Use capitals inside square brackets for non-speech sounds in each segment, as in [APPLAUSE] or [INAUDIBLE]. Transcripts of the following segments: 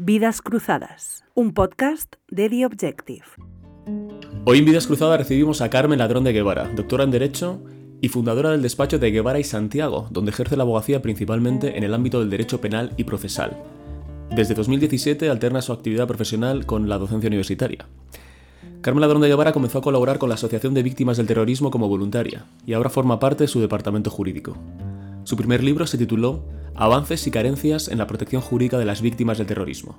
Vidas Cruzadas, un podcast de The Objective. Hoy en Vidas Cruzadas recibimos a Carmen Ladrón de Guevara, doctora en Derecho y fundadora del despacho de Guevara y Santiago, donde ejerce la abogacía principalmente en el ámbito del derecho penal y procesal. Desde 2017 alterna su actividad profesional con la docencia universitaria. Carmen Ladrón de Guevara comenzó a colaborar con la Asociación de Víctimas del Terrorismo como voluntaria y ahora forma parte de su departamento jurídico. Su primer libro se tituló Avances y carencias en la protección jurídica de las víctimas del terrorismo.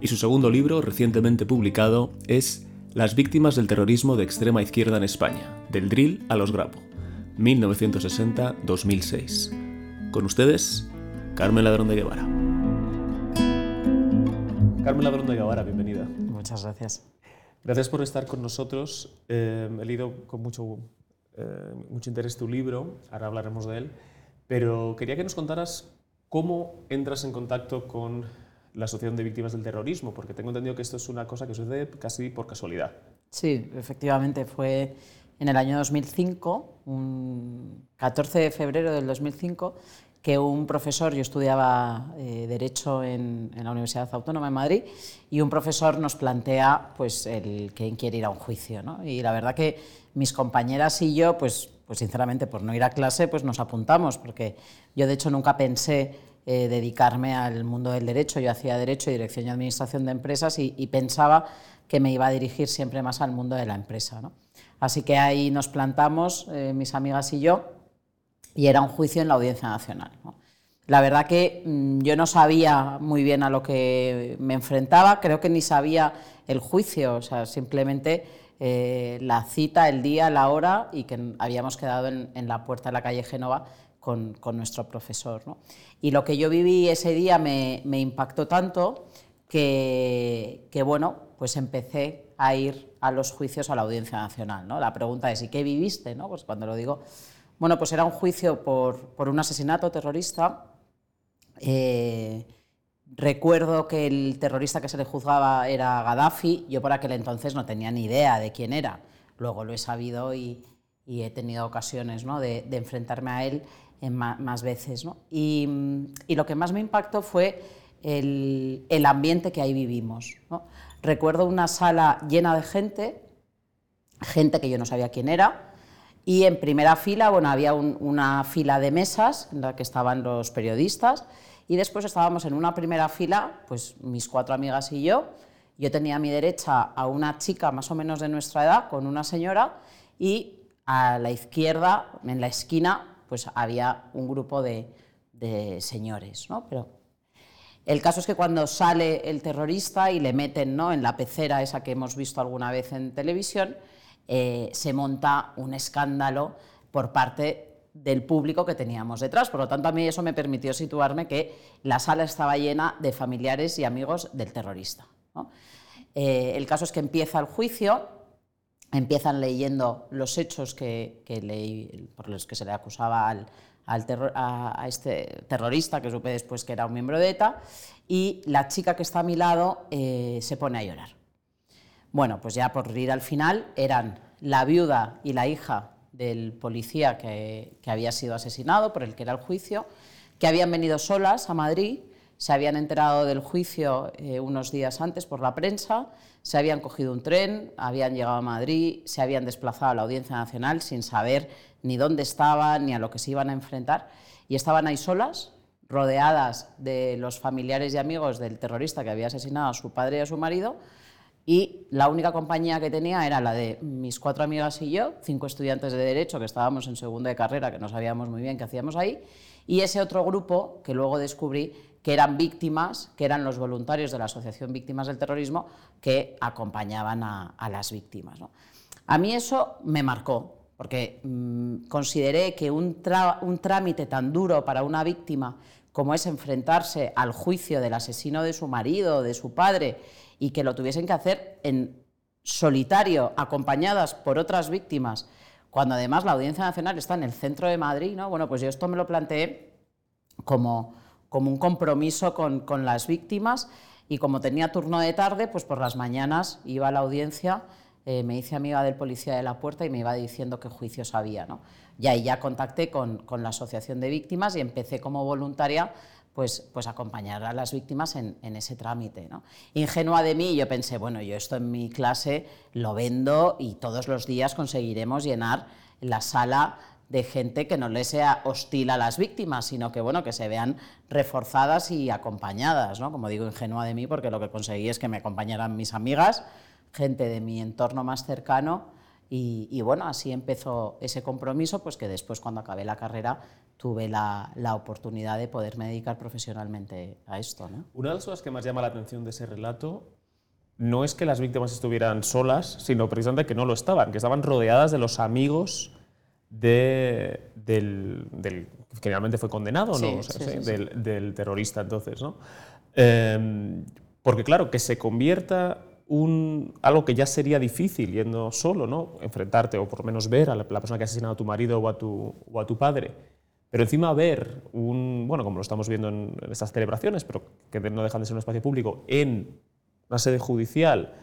Y su segundo libro, recientemente publicado, es Las víctimas del terrorismo de extrema izquierda en España, del drill a los grapo, 1960-2006. Con ustedes, Carmen Ladrón de Guevara. Carmen Ladrón de Guevara, bienvenida. Muchas gracias. Gracias por estar con nosotros. Eh, he leído con mucho, eh, mucho interés tu libro, ahora hablaremos de él. Pero quería que nos contaras cómo entras en contacto con la Asociación de Víctimas del Terrorismo, porque tengo entendido que esto es una cosa que sucede casi por casualidad. Sí, efectivamente, fue en el año 2005, un 14 de febrero del 2005, que un profesor, yo estudiaba eh, Derecho en, la Universidad Autónoma de Madrid, y un profesor nos plantea pues, el quién quiere ir a un juicio. ¿no? Y la verdad que mis compañeras y yo, pues pues sinceramente por no ir a clase, pues nos apuntamos, porque yo de hecho nunca pensé eh, dedicarme al mundo del derecho, yo hacía derecho, dirección y administración de empresas y, pensaba que me iba a dirigir siempre más al mundo de la empresa. ¿no? Así que ahí nos plantamos, eh, mis amigas y yo, y era un juicio en la Audiencia Nacional. La verdad que mm, yo no sabía muy bien a lo que me enfrentaba, creo que ni sabía el juicio, o sea, simplemente eh, la cita, el día, la hora y que habíamos quedado en, la puerta de la calle Génova con, nuestro profesor. Y lo que yo viví ese día me, impactó tanto que, bueno, pues empecé a ir a los juicios a la Audiencia Nacional. ¿no? La pregunta es, ¿y qué viviste? ¿no? Pues cuando lo digo, bueno, pues era un juicio por, un asesinato terrorista. Eh, Recuerdo que el terrorista que se le juzgaba era Gaddafi, yo por aquel entonces no tenía ni idea de quién era, luego lo he sabido y, he tenido ocasiones de, enfrentarme a él en más, veces. Y, lo que más me impactó fue el, ambiente que ahí vivimos. Recuerdo una sala llena de gente, gente que yo no sabía quién era, y en primera fila bueno, había una fila de mesas en la que estaban los periodistas y después estábamos en una primera fila, pues mis cuatro amigas y yo. Yo tenía a mi derecha a una chica más o menos de nuestra edad con una señora y a la izquierda, en la esquina, pues había un grupo de, señores. ¿no? Pero el caso es que cuando sale el terrorista y le meten ¿no? en la pecera esa que hemos visto alguna vez en televisión, eh, se monta un escándalo por parte del público que teníamos detrás. Por lo tanto, a mí eso me permitió situarme que la sala estaba llena de familiares y amigos del terrorista. Eh, el caso es que empieza el juicio, empiezan leyendo los hechos que, por los que se le acusaba al, a, este terrorista, que supe después que era un miembro de ETA, y la chica que está a mi lado eh, se pone a llorar. Bueno, pues ya por ir al final eran la viuda y la hija del policía que, había sido asesinado, por el que era el juicio, que habían venido solas a Madrid, se habían enterado del juicio eh, unos días antes por la prensa, se habían cogido un tren, habían llegado a Madrid, se habían desplazado a la Audiencia Nacional sin saber ni dónde estaban ni a lo que se iban a enfrentar, y estaban ahí solas, rodeadas de los familiares y amigos del terrorista que había asesinado a su padre y a su marido, y la única compañía que tenía era la de mis cuatro amigas y yo, cinco estudiantes de Derecho que estábamos en segunda de carrera, que no sabíamos muy bien qué hacíamos ahí, y ese otro grupo que luego descubrí que eran víctimas, que eran los voluntarios de la Asociación Víctimas del Terrorismo, que acompañaban a, las víctimas. A mí eso me marcó, porque mm, consideré que un, un trámite tan duro para una víctima como es enfrentarse al juicio del asesino de su marido, de su padre, y que lo tuviesen que hacer en solitario, acompañadas por otras víctimas, cuando además la Audiencia Nacional está en el centro de Madrid, ¿no? Bueno, pues yo esto me lo planteé como, como un compromiso con, con las víctimas y como tenía turno de tarde, pues por las mañanas iba a la audiencia, eh, me hice amiga del policía de la puerta y me iba diciendo qué juicios había. ¿no? Y ahí ya contacté con, con, la Asociación de Víctimas y empecé como voluntaria pues, pues acompañar a las víctimas en, ese trámite. ¿no? Ingenua de mí, yo pensé, bueno, yo esto en mi clase lo vendo y todos los días conseguiremos llenar la sala de gente que no le sea hostil a las víctimas, sino que bueno, que se vean reforzadas y acompañadas, ¿no? Como digo, ingenua de mí, porque lo que conseguí es que me acompañaran mis amigas, gente de mi entorno más cercano, y, bueno, así empezó ese compromiso, pues que después cuando acabé la carrera tuve la, oportunidad de poderme dedicar profesionalmente a esto. ¿no? Una de las cosas que más llama la atención de ese relato no es que las víctimas estuvieran solas, sino precisamente que no lo estaban, que estaban rodeadas de los amigos de, del, del, que finalmente fue condenado, ¿no? del, terrorista entonces. ¿no? Em, porque claro, que se convierta un, algo que ya sería difícil yendo solo, ¿no? enfrentarte o por lo menos ver a la, persona que ha asesinado a tu marido o a tu, o a tu padre, pero encima ver un, bueno, como lo estamos viendo en, estas celebraciones, pero que no dejan de ser un espacio público, en una sede judicial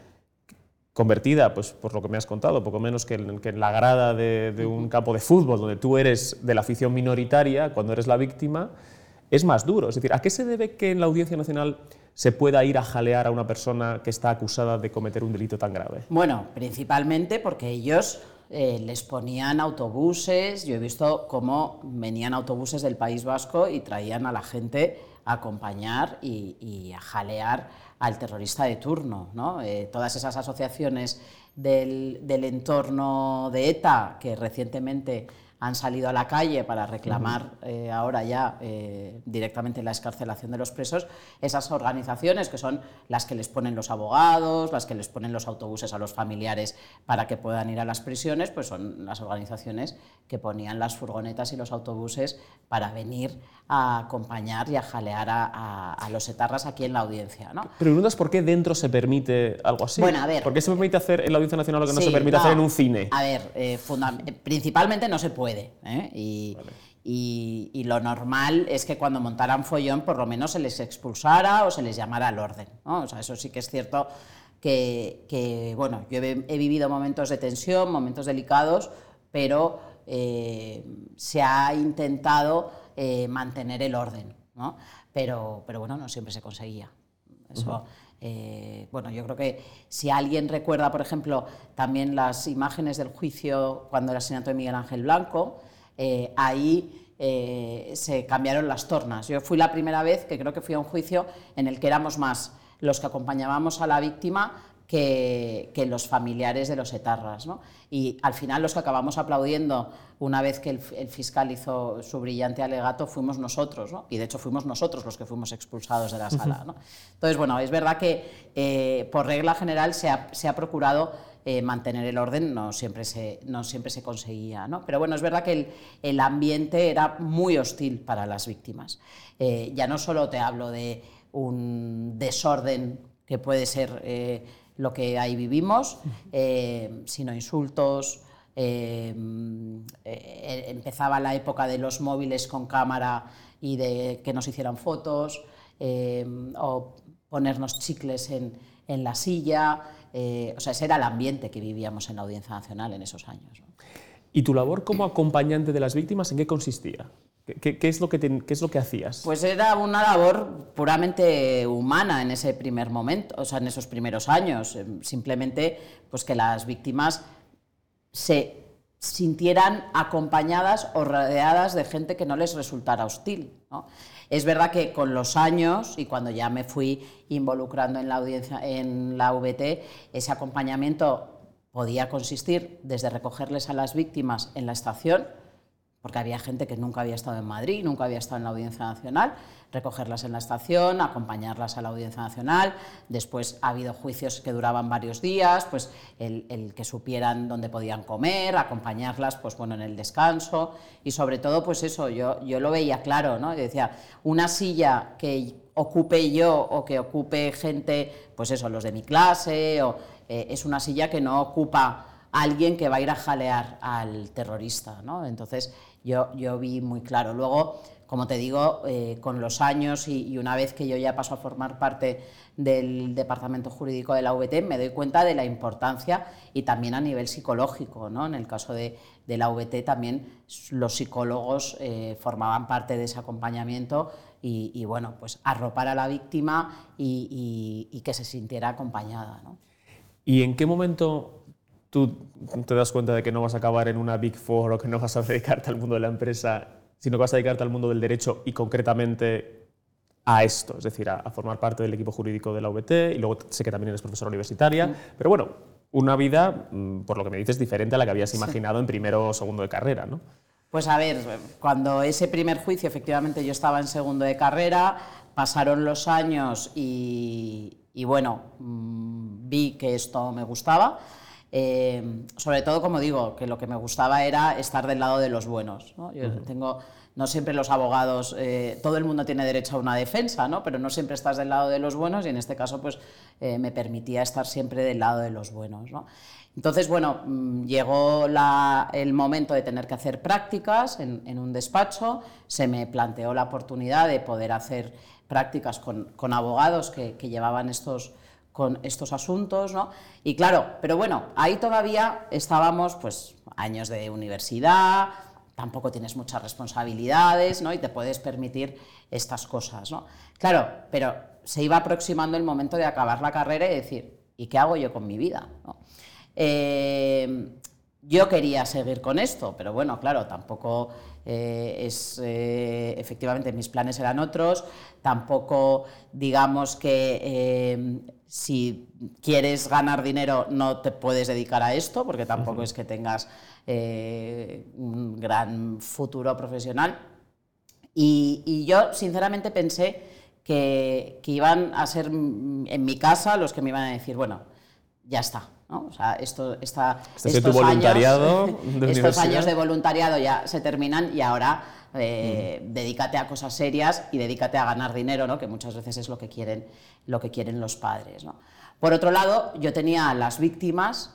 convertida, pues por lo que me has contado, poco menos que en, que en la grada de, de, un campo de fútbol, donde tú eres de la afición minoritaria, cuando eres la víctima, es más duro. Es decir, ¿a qué se debe que en la Audiencia Nacional se pueda ir a jalear a una persona que está acusada de cometer un delito tan grave? Bueno, principalmente porque ellos eh, les ponían autobuses, yo he visto cómo venían autobuses del País Vasco y traían a la gente a acompañar y, a jalear al terrorista de turno. ¿no? Eh, todas esas asociaciones del, del entorno de ETA que recientemente han salido a la calle para reclamar eh, ahora ya eh, directamente la escarcelación de los presos, esas organizaciones que son las que les ponen los abogados, las que les ponen los autobuses a los familiares para que puedan ir a las prisiones, pues son las organizaciones que ponían las furgonetas y los autobuses para venir a acompañar y a jalear a, los etarras aquí en la audiencia. ¿no? Pero preguntas por qué dentro se permite algo así. Bueno, a ver. ¿Por qué se permite hacer en la Audiencia Nacional lo que no se permite hacer en un cine? A ver, eh, principalmente no se puede ¿eh? Y, lo normal es que cuando montaran follón por lo menos se les expulsara o se les llamara al orden. O sea, eso sí que es cierto que, bueno, yo he, vivido momentos de tensión, momentos delicados, pero eh, se ha intentado eh, mantener el orden. Pero, pero bueno, no siempre se conseguía. Eso, bueno, yo creo que si alguien recuerda, por ejemplo, también las imágenes del juicio cuando el asesinato de Miguel Ángel Blanco, eh, ahí eh, se cambiaron las tornas. Yo fui la primera vez que creo que fui a un juicio en el que éramos más los que acompañábamos a la víctima que, los familiares de los etarras. Y al final los que acabamos aplaudiendo una vez que el, fiscal hizo su brillante alegato fuimos nosotros, y de hecho fuimos nosotros los que fuimos expulsados de la sala. Entonces, bueno, es verdad que eh, por regla general se ha, procurado eh, mantener el orden, no siempre se, no siempre se conseguía. Pero bueno, es verdad que el, ambiente era muy hostil para las víctimas. Eh, ya no solo te hablo de un desorden que puede ser lo que ahí vivimos, eh, sino insultos. Eh, eh, empezaba la época de los móviles con cámara y de que nos hicieran fotos, o ponernos chicles en, la silla. o sea, ese era el ambiente que vivíamos en la Audiencia Nacional en esos años. ¿Y tu labor como acompañante de las víctimas en qué consistía? ¿Qué, es lo que ¿Qué es lo que hacías? Pues era una labor puramente humana en ese primer momento, o sea, en esos primeros años. Em, simplemente pues que las víctimas se sintieran acompañadas o rodeadas de gente que no les resultara hostil. Es verdad que con los años y cuando ya me fui involucrando en la audiencia en la VT, ese acompañamiento podía consistir desde recogerles a las víctimas en la estación, porque había gente que nunca había estado en Madrid, nunca había estado en la Audiencia Nacional, recogerlas en la estación, acompañarlas a la Audiencia Nacional. Después ha habido juicios que duraban varios días, pues el, que supieran dónde podían comer, acompañarlas pues bueno, en el descanso y sobre todo pues eso, yo, yo lo veía claro, ¿no? Yo decía, una silla que ocupe yo o que ocupe gente, pues eso, los de mi clase, o, eh, es una silla que no ocupa alguien que va a ir a jalear al terrorista, ¿no? Entonces, yo, yo vi muy claro. Luego, como te digo, eh, con los años y, una vez que yo ya paso a formar parte del departamento jurídico de la VT, me doy cuenta de la importancia y también a nivel psicológico. ¿no? En el caso de, la VT también los psicólogos eh, formaban parte de ese acompañamiento y, bueno, pues arropar a la víctima y, que se sintiera acompañada. ¿no? ¿Y en qué momento tú te das cuenta de que no vas a acabar en una Big Four o que no vas a dedicarte al mundo de la empresa, sino que vas a dedicarte al mundo del derecho y concretamente a esto, es decir, a, formar parte del equipo jurídico de la UBT y luego sé que también eres profesora universitaria, pero bueno, una vida, mm, por lo que me dices, diferente a la que habías imaginado en primero o segundo de carrera, ¿no? Pues a ver, cuando ese primer juicio, efectivamente yo estaba en segundo de carrera, pasaron los años y, bueno, mm, vi que esto me gustaba. Eh, sobre todo, como digo, que lo que me gustaba era estar del lado de los buenos. ¿no? Yo tengo, no siempre los abogados, eh, todo el mundo tiene derecho a una defensa, ¿no? pero no siempre estás del lado de los buenos y en este caso pues, eh, me permitía estar siempre del lado de los buenos. ¿no? Entonces, bueno, mm, llegó el momento de tener que hacer prácticas en, un despacho, se me planteó la oportunidad de poder hacer prácticas con, abogados que, llevaban estos, con estos asuntos, ¿no? Y claro, pero bueno, ahí todavía estábamos, pues, años de universidad, tampoco tienes muchas responsabilidades, ¿no? Y te puedes permitir estas cosas, ¿no? Claro, pero se iba aproximando el momento de acabar la carrera y decir, ¿y qué hago yo con mi vida? Eh, yo quería seguir con esto, pero bueno, claro, tampoco eh, es, eh, efectivamente, mis planes eran otros, tampoco digamos que si quieres ganar dinero no te puedes dedicar a esto, porque tampoco es que tengas un gran futuro profesional. Y, yo, sinceramente, pensé que, que iban a ser en mi casa los que me iban a decir, bueno, ya está, o sea, esto, esta, estos, voluntariado [LAUGHS] de estos años de voluntariado ya se terminan y ahora eh, dedícate a cosas serias y dedícate a ganar dinero, ¿no? que muchas veces es lo que quieren, lo que quieren los padres. ¿no? Por otro lado, yo tenía a las víctimas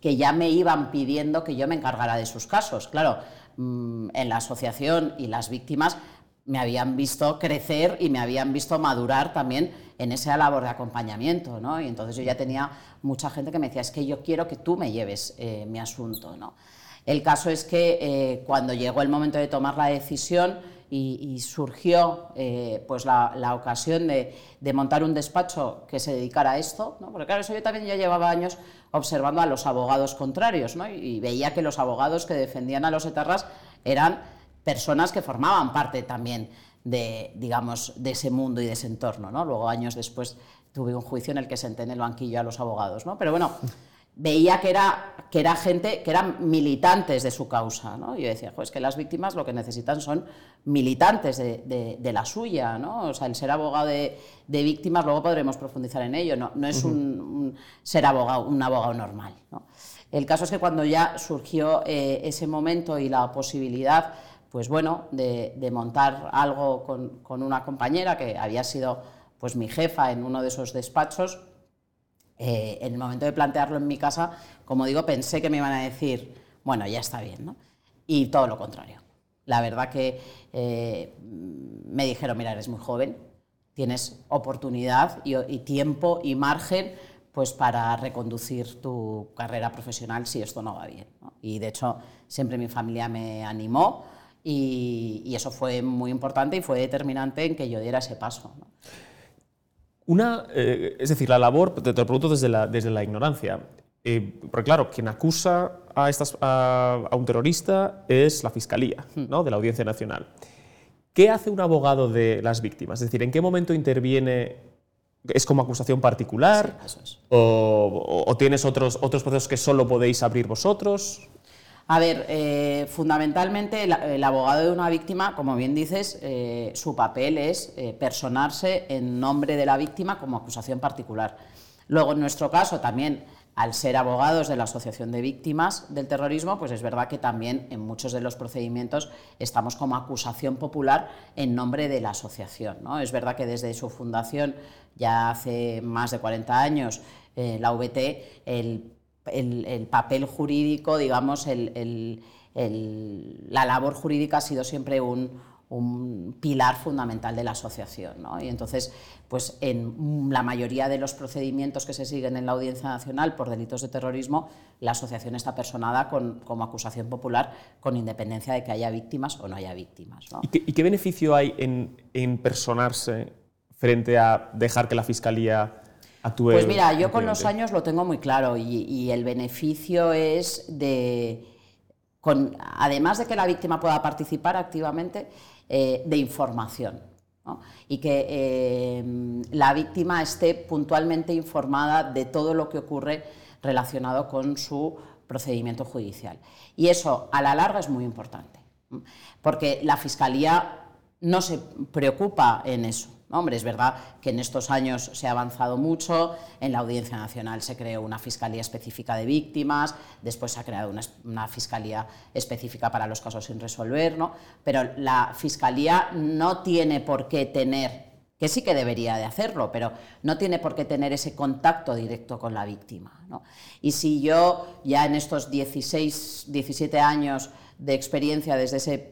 que ya me iban pidiendo que yo me encargara de sus casos. Claro, mm, en la asociación y las víctimas me habían visto crecer y me habían visto madurar también en esa labor de acompañamiento, ¿no? Y entonces yo ya tenía mucha gente que me decía, es que yo quiero que tú me lleves eh, mi asunto, ¿no? El caso es que eh, cuando llegó el momento de tomar la decisión y, surgió eh, pues la, ocasión de, montar un despacho que se dedicara a esto, porque claro, eso yo también ya llevaba años observando a los abogados contrarios ¿no? y veía que los abogados que defendían a los etarras eran personas que formaban parte también de, digamos, de ese mundo y de ese entorno. ¿no? Luego, años después, tuve un juicio en el que senté en el banquillo a los abogados. ¿no? Pero bueno, veía que era, que era gente, que eran militantes de su causa. ¿no? Yo decía, pues que las víctimas lo que necesitan son militantes de, la suya. ¿no? O sea, el ser abogado de, víctimas, luego podremos profundizar en ello, no, no es un, ser abogado, un abogado normal. ¿no? El caso es que cuando ya surgió eh, ese momento y la posibilidad pues bueno, de, montar algo con, una compañera que había sido pues mi jefa en uno de esos despachos. Eh, en el momento de plantearlo en mi casa, como digo, pensé que me iban a decir, bueno, ya está bien, ¿no? Y todo lo contrario. La verdad que eh, me dijeron, mira, eres muy joven, tienes oportunidad y, tiempo y margen pues para reconducir tu carrera profesional si esto no va bien. Y de hecho, siempre mi familia me animó y, eso fue muy importante y fue determinante en que yo diera ese paso. Una, eh, es decir, la labor, te, lo pregunto desde la, desde la ignorancia, eh, porque claro, quien acusa a, estas, a, un terrorista es la Fiscalía hmm. ¿no? de la Audiencia Nacional. ¿Qué hace un abogado de las víctimas? Es decir, ¿en qué momento interviene? ¿Es como acusación particular? o, o, tienes otros, otros procesos que solo podéis abrir vosotros? A ver, eh, fundamentalmente el, abogado de una víctima, como bien dices, eh, su papel es eh, personarse en nombre de la víctima como acusación particular. Luego, en nuestro caso, también al ser abogados de la Asociación de Víctimas del Terrorismo, pues es verdad que también en muchos de los procedimientos estamos como acusación popular en nombre de la asociación. ¿no? Es verdad que desde su fundación, ya hace más de 40 años, la VT, el el, papel jurídico, digamos, la labor jurídica ha sido siempre un, pilar fundamental de la asociación. Y entonces, pues en la mayoría de los procedimientos que se siguen en la Audiencia Nacional por delitos de terrorismo, la asociación está personada como acusación popular con independencia de que haya víctimas o no haya víctimas. ¿Y, qué, beneficio hay en, personarse frente a dejar que la Fiscalía Pues mira, yo con los años lo tengo muy claro y el beneficio es de además de que la víctima pueda participar activamente, eh, de información. Y que eh, la víctima esté puntualmente informada de todo lo que ocurre relacionado con su procedimiento judicial. Y eso a la larga es muy importante, porque la Fiscalía no se preocupa en eso. Hombre, es verdad que en estos años se ha avanzado mucho, en la Audiencia Nacional se creó una Fiscalía específica de víctimas, después se ha creado una, Fiscalía específica para los casos sin resolver, ¿no? pero la Fiscalía no tiene por qué tener que sí que debería de hacerlo, pero no tiene por qué tener ese contacto directo con la víctima. Y si yo ya en estos 16, 17 años de experiencia desde ese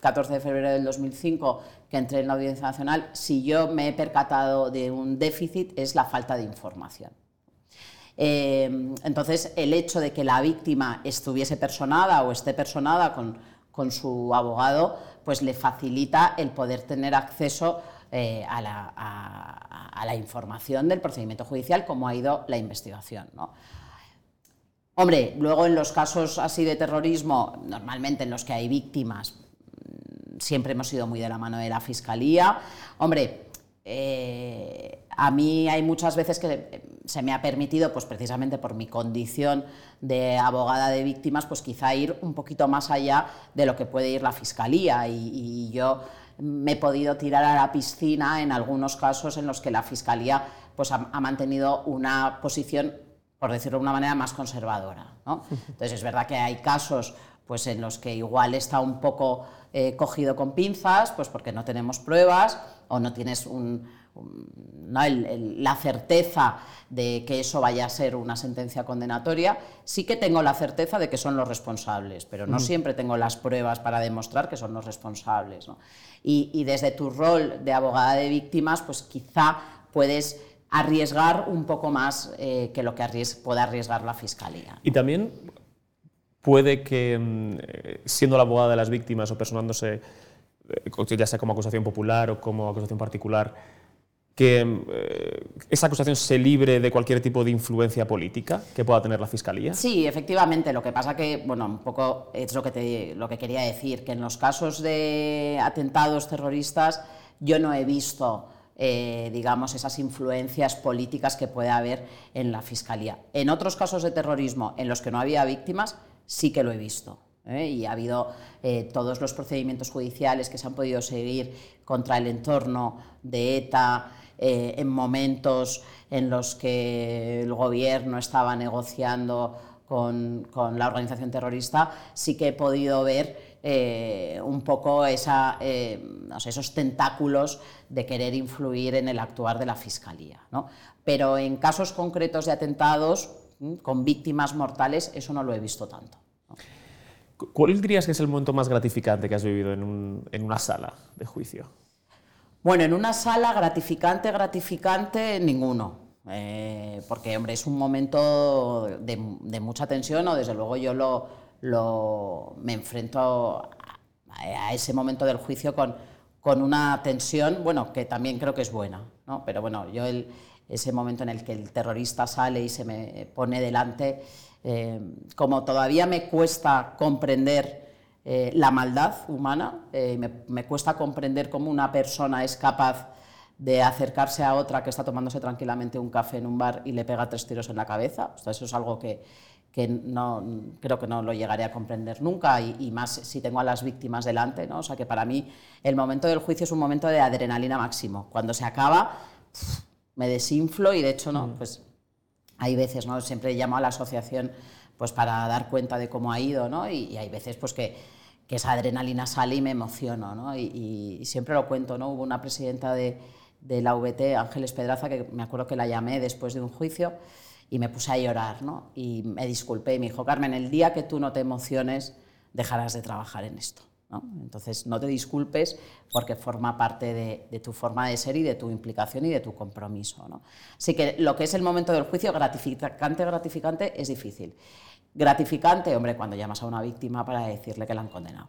14 mm, de febrero del 2005 que entré en la Audiencia Nacional, si yo me he percatado de un déficit es la falta de información. Eh, entonces, el hecho de que la víctima estuviese personada o esté personada con, su abogado, pues le facilita el poder tener acceso eh, a, la, información del procedimiento judicial, como ha ido la investigación. Hombre, luego en los casos así de terrorismo, normalmente en los que hay víctimas, mm, siempre hemos sido muy de la mano de la Fiscalía. Hombre, eh, a mí hay muchas veces que se me ha permitido, pues precisamente por mi condición de abogada de víctimas, pues quizá ir un poquito más allá de lo que puede ir la Fiscalía y, yo me he podido tirar a la piscina en algunos casos en los que la Fiscalía pues, ha mantenido una posición por decirlo de una manera, más conservadora. Entonces es verdad que hay casos pues, en los que igual está un poco eh, cogido con pinzas, pues porque no tenemos pruebas o no tienes la certeza de que eso vaya a ser una sentencia condenatoria, sí que tengo la certeza de que son los responsables, pero no siempre tengo las pruebas para demostrar que son los responsables. Y, y, desde tu rol de abogada de víctimas, pues quizá puedes arriesgar un poco más eh, que lo que pueda arriesgar la Fiscalía. Y también puede que, mm, eh, siendo la abogada de las víctimas o personándose, eh, ya sea como acusación popular o como acusación particular, que esa acusación se libre de cualquier tipo de influencia política que pueda tener la Fiscalía? Sí, efectivamente. Lo que pasa que, bueno, un poco es lo que, lo que quería decir, que en los casos de atentados terroristas yo no he visto eh, digamos, esas influencias políticas que puede haber en la Fiscalía. En otros casos de terrorismo en los que no había víctimas, sí que lo he visto. ¿eh? Y ha habido eh, todos los procedimientos judiciales que se han podido seguir contra el entorno de ETA en momentos en los que el gobierno estaba negociando con, con la organización terrorista, sí que he podido ver eh, un poco esa, eh, esos tentáculos de querer influir en el actuar de la Fiscalía. Pero en casos concretos de atentados con víctimas mortales, eso no lo he visto tanto. ¿Cuál dirías que es el momento más gratificante que has vivido en, una sala de juicio? Bueno, en una sala gratificante, gratificante, ninguno. Eh, porque, hombre, es un momento de, de mucha tensión, o desde luego yo lo, lo, me enfrento a, ese momento del juicio con, con, una tensión, bueno, que también creo que es buena, ¿no? pero bueno, yo el, ese momento en el que el terrorista sale y se me pone delante, eh, como todavía me cuesta comprender eh, la maldad humana, eh, me, cuesta comprender cómo una persona es capaz de acercarse a otra que está tomándose tranquilamente un café en un bar y le pega tres tiros en la cabeza. eso es algo que, que no, creo que no lo llegaré a comprender nunca y, más si tengo a las víctimas delante. ¿no? O sea que para mí el momento del juicio es un momento de adrenalina máximo. Cuando se acaba, me desinflo y de hecho no, mm. pues hay veces, ¿no? siempre llamo a la asociación pues para dar cuenta de cómo ha ido ¿no? y, hay veces pues que, que, esa adrenalina sale y me emociono. ¿no? Y, y, siempre lo cuento, ¿no? hubo una presidenta de, de la VT, Ángeles Pedraza, que me acuerdo que la llamé después de un juicio y me puse a llorar, ¿no? Y me disculpé y me dijo, Carmen, el día que tú no te emociones, dejarás de trabajar en esto. Entonces, no te disculpes porque forma parte de, tu forma de ser y de tu implicación y de tu compromiso. ¿no? Así que lo que es el momento del juicio, gratificante, gratificante, es difícil. Gratificante, hombre, cuando llamas a una víctima para decirle que la han condenado.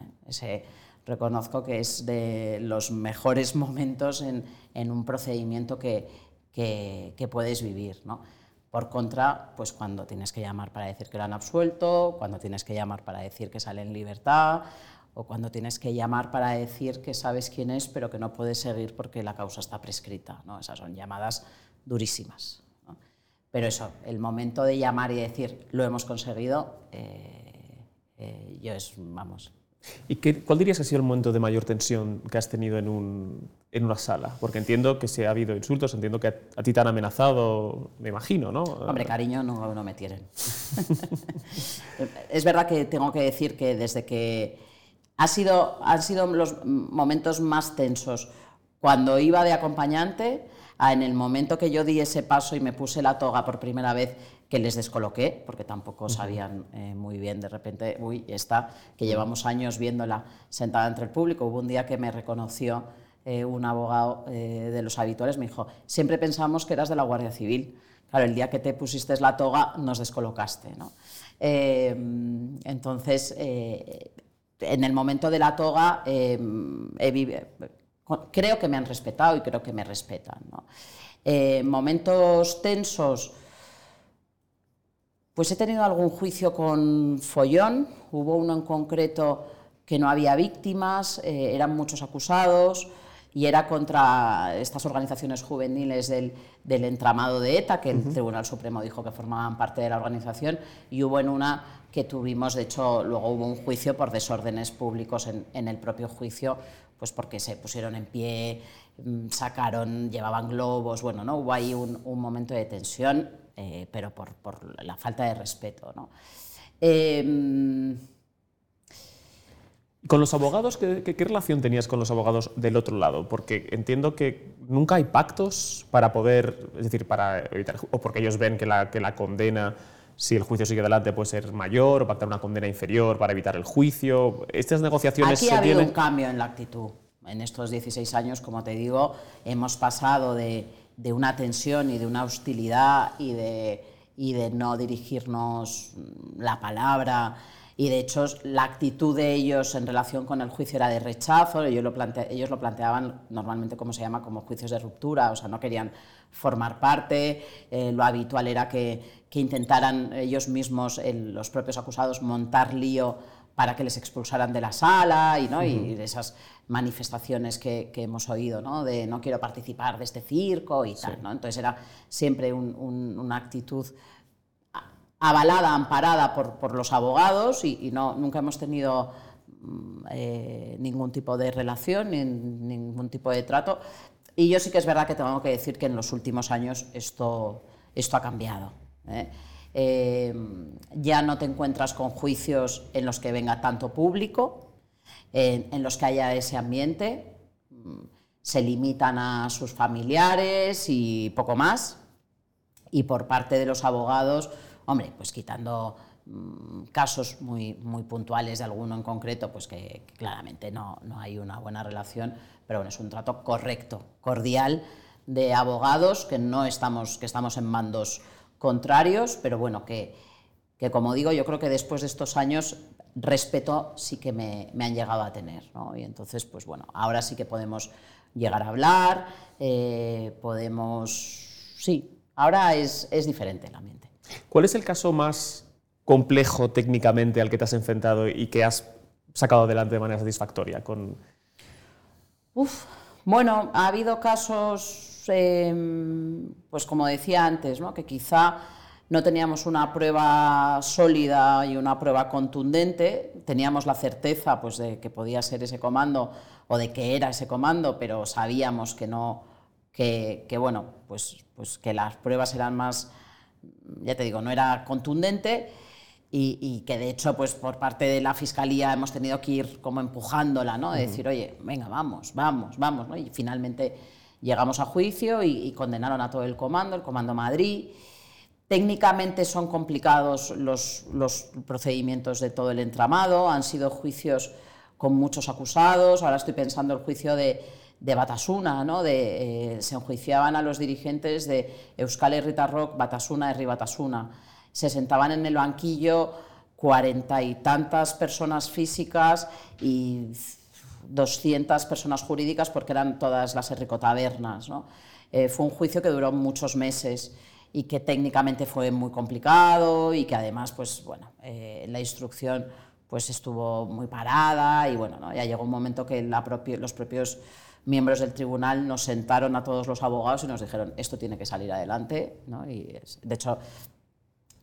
¿eh? Ese reconozco que es de los mejores [LAUGHS] momentos en, un procedimiento que, que, puedes vivir. ¿no? Por contra, pues cuando tienes que llamar para decir que lo han absuelto, cuando tienes que llamar para decir que sale en libertad, o cuando tienes que llamar para decir que sabes quién es, pero que no puedes seguir porque la causa está prescrita. ¿no? Esas son llamadas durísimas. Pero eso, el momento de llamar y decir lo hemos conseguido, eh, eh, yo es, vamos, ¿Y qué, cuál dirías que ha sido el momento de mayor tensión que has tenido en, un, en una sala? Porque entiendo que se ha habido insultos, entiendo que a, ti te han amenazado, me imagino, ¿no? Hombre, cariño, no, no me tienen. [LAUGHS] [LAUGHS] es verdad que tengo que decir que desde que ha sido, han sido los momentos más tensos, cuando iba de acompañante, en el momento que yo di ese paso y me puse la toga por primera vez que les descoloqué, porque tampoco sabían eh, muy bien, de repente, uy, está, que llevamos años viéndola sentada entre el público. Hubo un día que me reconoció eh, un abogado eh, de los habituales, me dijo, siempre pensamos que eras de la Guardia Civil. Claro, el día que te pusiste la toga nos descolocaste. ¿no? entonces, en el momento de la toga, creo que me han respetado y creo que me respetan. ¿no? momentos tensos, pues he tenido algún juicio con follón, hubo uno en concreto que no había víctimas, eh, eran muchos acusados y era contra estas organizaciones juveniles del, entramado de ETA, que el Tribunal Supremo dijo que formaban parte de la organización, y hubo en una que tuvimos, de hecho, luego hubo un juicio por desórdenes públicos en, el propio juicio, pues porque se pusieron en pie, mm, sacaron, llevaban globos, bueno, ¿no? hubo ahí un, un momento de tensión eh, pero por, la falta de respeto. Em, ¿Con los abogados, ¿qué, relación tenías con los abogados del otro lado? Porque entiendo que nunca hay pactos para poder, es decir, para evitar, o porque ellos ven que la, que la condena, si el juicio sigue adelante, puede ser mayor, o pactar una condena inferior para evitar el juicio. Estas negociaciones Aquí ha habido un cambio en la actitud. En estos 16 años, como te digo, hemos pasado de de una tensión y de una hostilidad y de, y de no dirigirnos la palabra. Y de hecho la actitud de ellos en relación con el juicio era de rechazo, ellos lo, ellos lo planteaban normalmente como se llama, como juicios de ruptura, o sea, no querían formar parte, eh, lo habitual era que, que intentaran ellos mismos, los propios acusados, montar lío para que les expulsaran de la sala y, ¿no? y esas manifestaciones que, hemos oído, ¿no? de no quiero participar de este circo y tal. ¿no? Entonces era siempre una actitud avalada, amparada por, los abogados y, no, nunca hemos tenido mm, eh, ningún tipo de relación, ni, ningún tipo de trato. Y yo sí que es verdad que tengo que decir que en los últimos años esto, esto ha cambiado. ¿eh? Eh, ya no te encuentras con juicios en los que venga tanto público, en, los que haya ese ambiente, mm, se limitan a sus familiares y poco más. Y por parte de los abogados, hombre, pues quitando mm, casos muy, muy puntuales de alguno en concreto, pues que, claramente no, no, hay una buena relación, pero bueno, es un trato correcto, cordial de abogados, que no estamos, que estamos en bandos contrarios, pero bueno, que, que como digo, yo creo que después de estos años respeto sí que me, han llegado a tener. ¿no? Y entonces, pues bueno, ahora sí que podemos llegar a hablar, eh, podemos... Sí, ahora es, diferente el ambiente. ¿Cuál es el caso más complejo técnicamente al que te has enfrentado y que has sacado adelante de manera satisfactoria? Con... Uf, bueno, ha habido casos, em, pues como decía antes, ¿no? que quizá no teníamos una prueba sólida y una prueba contundente, teníamos la certeza pues, de que podía ser ese comando o de que era ese comando, pero sabíamos que no, que, bueno, pues, pues que las pruebas eran más, ya te digo, no era contundente y, que de hecho pues por parte de la fiscalía hemos tenido que ir como empujándola, ¿no? De decir, oye, venga, vamos, vamos, vamos, ¿no? Y finalmente llegamos a juicio y, y condenaron a todo el comando, el comando Madrid. Técnicamente son complicados los, procedimientos de todo el entramado, han sido juicios con muchos acusados, ahora estoy pensando el juicio de, Batasuna, ¿no? eh, se enjuiciaban a los dirigentes de Euskal Herrita Rock, Batasuna, Herri Batasuna, se sentaban en el banquillo cuarenta y tantas personas físicas y 200 personas jurídicas porque eran todas las herricotabernas. ¿no? Eh, fue un juicio que duró muchos meses y que técnicamente fue muy complicado y que además, pues bueno, eh, la instrucción pues estuvo muy parada y bueno, ya llegó un momento que la los propios miembros del tribunal nos sentaron a todos los abogados y nos dijeron esto tiene que salir adelante, ¿no? y de hecho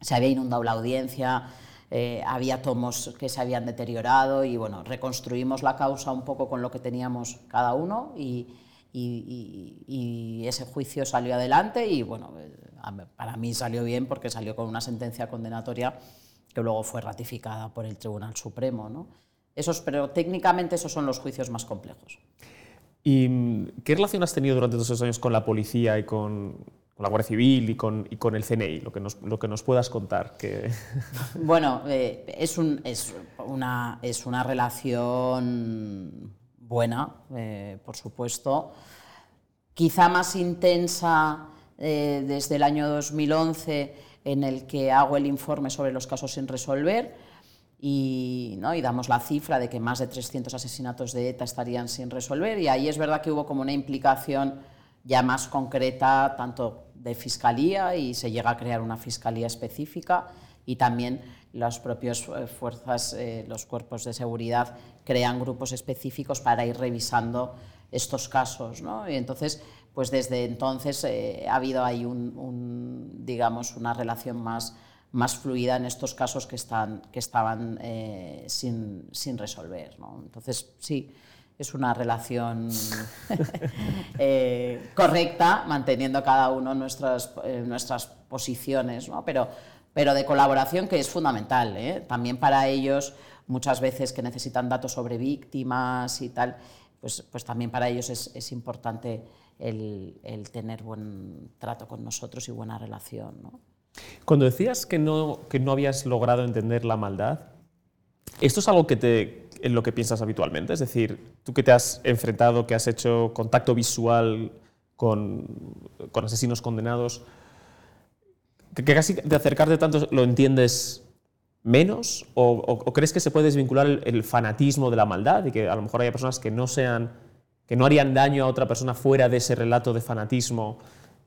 se había inundado la audiencia, eh, había tomos que se habían deteriorado y bueno, reconstruimos la causa un poco con lo que teníamos cada uno y, y, ese juicio salió adelante y bueno, para mí salió bien porque salió con una sentencia condenatoria que luego fue ratificada por el Tribunal Supremo. ¿no? Esos, pero técnicamente esos son los juicios más complejos. ¿Y qué relación has tenido durante todos esos años con la policía y con, la Guardia Civil y con, y con el CNI? Lo que, nos, lo que nos puedas contar. Que... [LAUGHS] Bueno, eh, es, un, es, una, es una relación buena, eh, por supuesto, quizá más intensa eh, desde el año 2011 en el que hago el informe sobre los casos sin resolver y, ¿no? y damos la cifra de que más de 300 asesinatos de ETA estarían sin resolver y ahí es verdad que hubo como una implicación ya más concreta tanto de fiscalía y se llega a crear una fiscalía específica y también las propias eh, fuerzas, los cuerpos de seguridad crean grupos específicos para ir revisando estos casos. ¿no? Y entonces, pues desde entonces eh, ha habido ahí un, digamos, una relación más, más fluida en estos casos que, están, que estaban sin, sin, resolver. ¿no? Entonces, sí, es una relación [LAUGHS] correcta, manteniendo cada uno nuestras, nuestras posiciones, ¿no? pero pero de colaboración que es fundamental. ¿eh? También para ellos, muchas veces que necesitan datos sobre víctimas y tal, pues, pues también para ellos es, importante el, tener buen trato con nosotros y buena relación. Cuando decías que no, que no habías logrado entender la maldad, ¿esto es algo que te, en lo que piensas habitualmente? Es decir, tú que te has enfrentado, que has hecho contacto visual con, con asesinos condenados, que casi de acercarte tanto lo entiendes menos o, crees que se puede desvincular el, fanatismo de la maldad y que a lo mejor haya personas que no sean que no harían daño a otra persona fuera de ese relato de fanatismo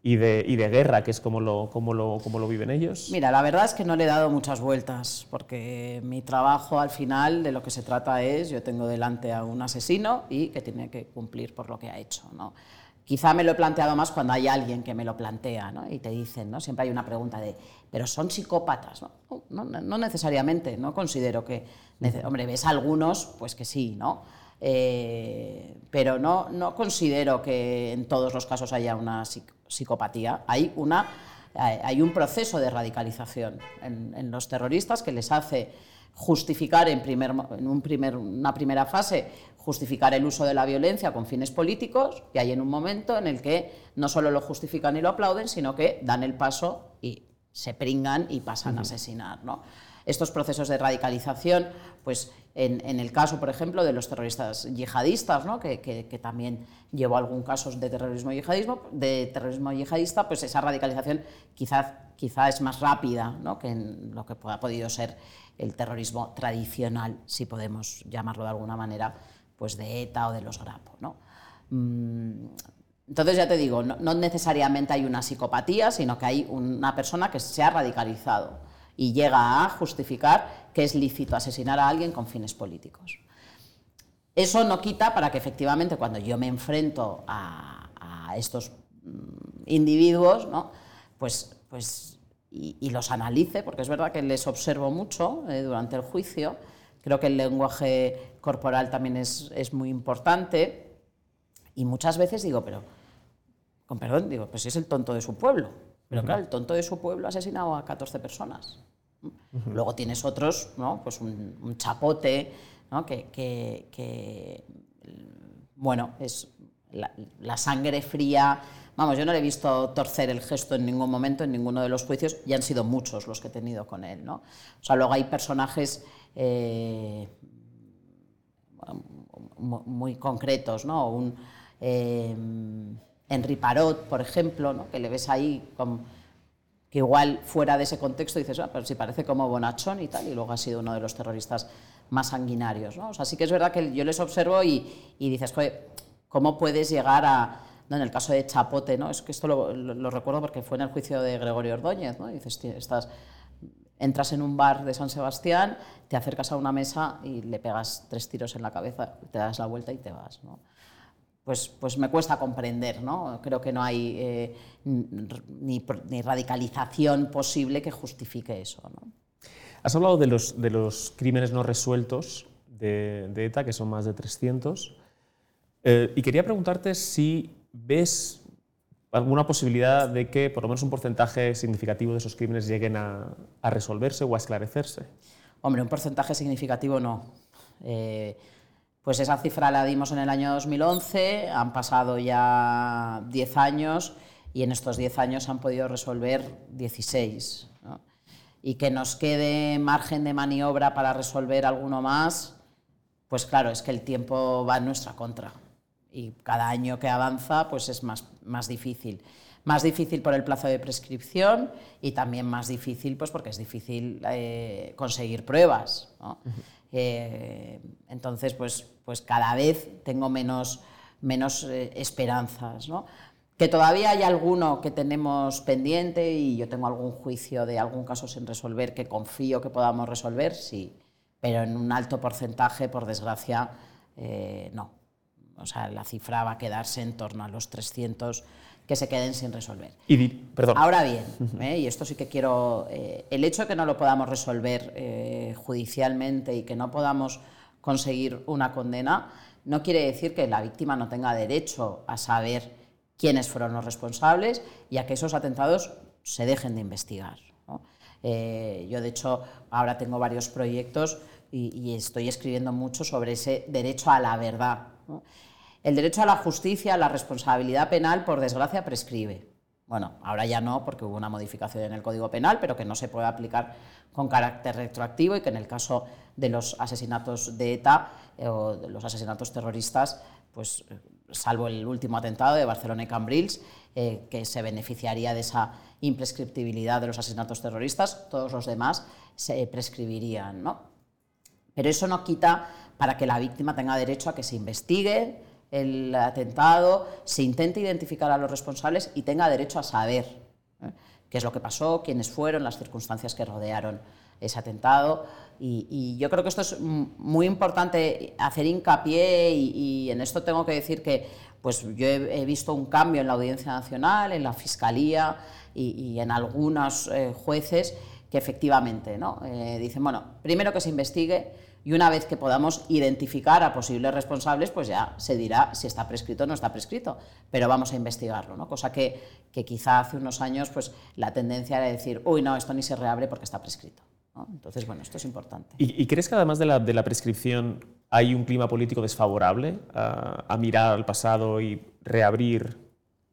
y de, y de guerra, que es como lo, como, lo, como lo viven ellos? Mira, la verdad es que no le he dado muchas vueltas, porque mi trabajo al final de lo que se trata es, yo tengo delante a un asesino y que tiene que cumplir por lo que ha hecho. ¿no? Quizá me lo he planteado más cuando hay alguien que me lo plantea ¿no? y te dicen, ¿no? siempre hay una pregunta de, ¿pero son psicópatas? No, no, necesariamente, no considero que... Hombre, ves algunos, pues que sí, ¿no? Eh, pero no, no considero que en todos los casos haya una psicopatía. Hay, una, hay un proceso de radicalización en los terroristas que les hace justificar en, primer, en un primer, una primera fase, justificar el uso de la violencia con fines políticos y hay en un momento en el que no solo lo justifican y lo aplauden, sino que dan el paso y se pringan y pasan a asesinar. ¿no? Estos procesos de radicalización, pues en, en, el caso, por ejemplo, de los terroristas yihadistas, ¿no? que, que, también llevo algún caso de terrorismo, yihadismo, de terrorismo yihadista, pues esa radicalización quizás quizá es más rápida ¿no? que en lo que ha podido ser el terrorismo tradicional, si podemos llamarlo de alguna manera, pues de ETA o de los Grapo. ¿no? Mm, entonces ya te digo, no, necesariamente hay una psicopatía, sino que hay una persona que se ha radicalizado y llega a justificar que es lícito asesinar a alguien con fines políticos. Eso no quita para que efectivamente cuando yo me enfrento a, estos mm, individuos, ¿no? pues, pues y, los analice, porque es verdad que les observo mucho eh, durante el juicio. Creo que el lenguaje corporal también es, es, muy importante. Y muchas veces digo, pero, con perdón, digo, pues es el tonto de su pueblo. Pero claro, el tonto de su pueblo ha asesinado a 14 personas. Luego tienes otros, ¿no? pues un, chapote, ¿no? que, que, que, bueno, es la, la, sangre fría vamos, yo no le he visto torcer el gesto en ningún momento, en ninguno de los juicios, y han sido muchos los que he tenido con él. ¿no? O sea, luego hay personajes eh, muy concretos, ¿no? Un, eh, Henry Parot, por ejemplo, ¿no? que le ves ahí como que igual fuera de ese contexto dices, ah, pero si parece como bonachón y tal, y luego ha sido uno de los terroristas más sanguinarios. ¿no? O sea, sí que es verdad que yo les observo y, y dices, joder, ¿cómo puedes llegar a, ¿no? en el caso de Chapote, ¿no? es que esto lo, recuerdo porque fue en el juicio de Gregorio Ordóñez, ¿no? dices, estás, entras en un bar de San Sebastián, te acercas a una mesa y le pegas tres tiros en la cabeza, te das la vuelta y te vas. ¿no? Pues, pues me cuesta comprender, ¿no? Creo que no hay eh, ni, radicalización posible que justifique eso, ¿no? Has hablado de los, de los crímenes no resueltos de, ETA, que son más de 300, eh, y quería preguntarte si ves alguna posibilidad de que por lo menos un porcentaje significativo de esos crímenes lleguen a, resolverse o a esclarecerse. Hombre, un porcentaje significativo no. Eh, pues esa cifra la dimos en el año 2011, han pasado ya 10 años y en estos 10 años han podido resolver 16. Y que nos quede margen de maniobra para resolver alguno más, pues claro, es que el tiempo va en nuestra contra. Y cada año que avanza, pues es más, más difícil. Más difícil por el plazo de prescripción y también más difícil pues porque es difícil eh, conseguir pruebas. Eh, entonces, pues, pues cada vez tengo menos, menos eh, esperanzas. ¿no? Que todavía hay alguno que tenemos pendiente y yo tengo algún juicio de algún caso sin resolver que confío que podamos resolver, sí, pero en un alto porcentaje, por desgracia, eh, no. O sea, la cifra va a quedarse en torno a los 300 que se queden sin resolver. Y perdón. Ahora bien, ¿eh? y esto sí que quiero, eh, el hecho de que no lo podamos resolver eh, judicialmente y que no podamos conseguir una condena, no quiere decir que la víctima no tenga derecho a saber quiénes fueron los responsables y a que esos atentados se dejen de investigar. yo, de hecho, ahora tengo varios proyectos y, estoy escribiendo mucho sobre ese derecho a la verdad. El derecho a la justicia, la responsabilidad penal, por desgracia, prescribe. Bueno, ahora ya no, porque hubo una modificación en el Código Penal, pero que no se puede aplicar con carácter retroactivo y que en el caso de los asesinatos de ETA eh, o de los asesinatos terroristas, pues eh, salvo el último atentado de Barcelona y Cambrils, eh, que se beneficiaría de esa imprescriptibilidad de los asesinatos terroristas, todos los demás se prescribirían. ¿no? Pero eso no quita para que la víctima tenga derecho a que se investigue, el atentado, se intente identificar a los responsables y tenga derecho a saber ¿eh? qué es lo que pasó, quiénes fueron, las circunstancias que rodearon ese atentado. Y, yo creo que esto es muy importante hacer hincapié y, en esto tengo que decir que pues yo he, visto un cambio en la Audiencia Nacional, en la Fiscalía y, en algunos eh, jueces que efectivamente ¿no? Eh, dicen, bueno, primero que se investigue, y una vez que podamos identificar a posibles responsables, pues ya se dirá si está prescrito o no está prescrito, pero vamos a investigarlo, ¿no? Cosa que, que quizá hace unos años pues la tendencia era decir, uy, no, esto ni se reabre porque está prescrito. Entonces, bueno, esto es importante. ¿Y, crees que además de la, de la, prescripción hay un clima político desfavorable a, mirar al pasado y reabrir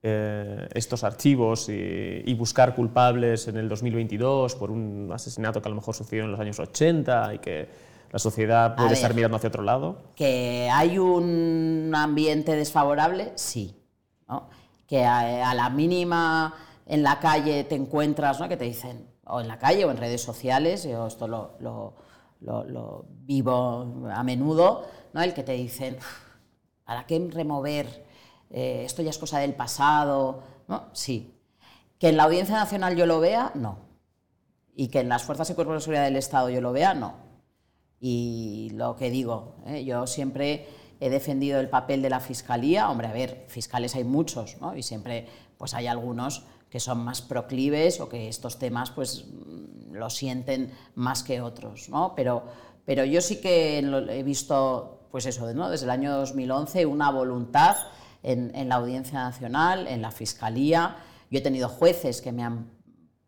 eh, estos archivos y, y, buscar culpables en el 2022 por un asesinato que a lo mejor sucedió en los años 80 y que la sociedad puede estar mirando hacia otro lado. Que hay un ambiente desfavorable, sí. Que a, la mínima en la calle te encuentras, ¿no? que te dicen, o en la calle o en redes sociales, yo esto lo, lo, vivo a menudo, ¿no? el que te dicen, ¿para qué remover? Eh, esto ya es cosa del pasado. ¿no? Sí. Que en la Audiencia Nacional yo lo vea, no. Y que en las Fuerzas y Cuerpos de Seguridad del Estado yo lo vea, no. Y lo que digo, ¿eh? yo siempre he defendido el papel de la fiscalía. Hombre, a ver, fiscales hay muchos, ¿no? Y siempre pues hay algunos que son más proclives o que estos temas pues mm, lo sienten más que otros, ¿no? Pero, pero yo sí que he visto, pues eso, ¿no? desde el año 2011, una voluntad en, en la Audiencia Nacional, en la Fiscalía. Yo he tenido jueces que me han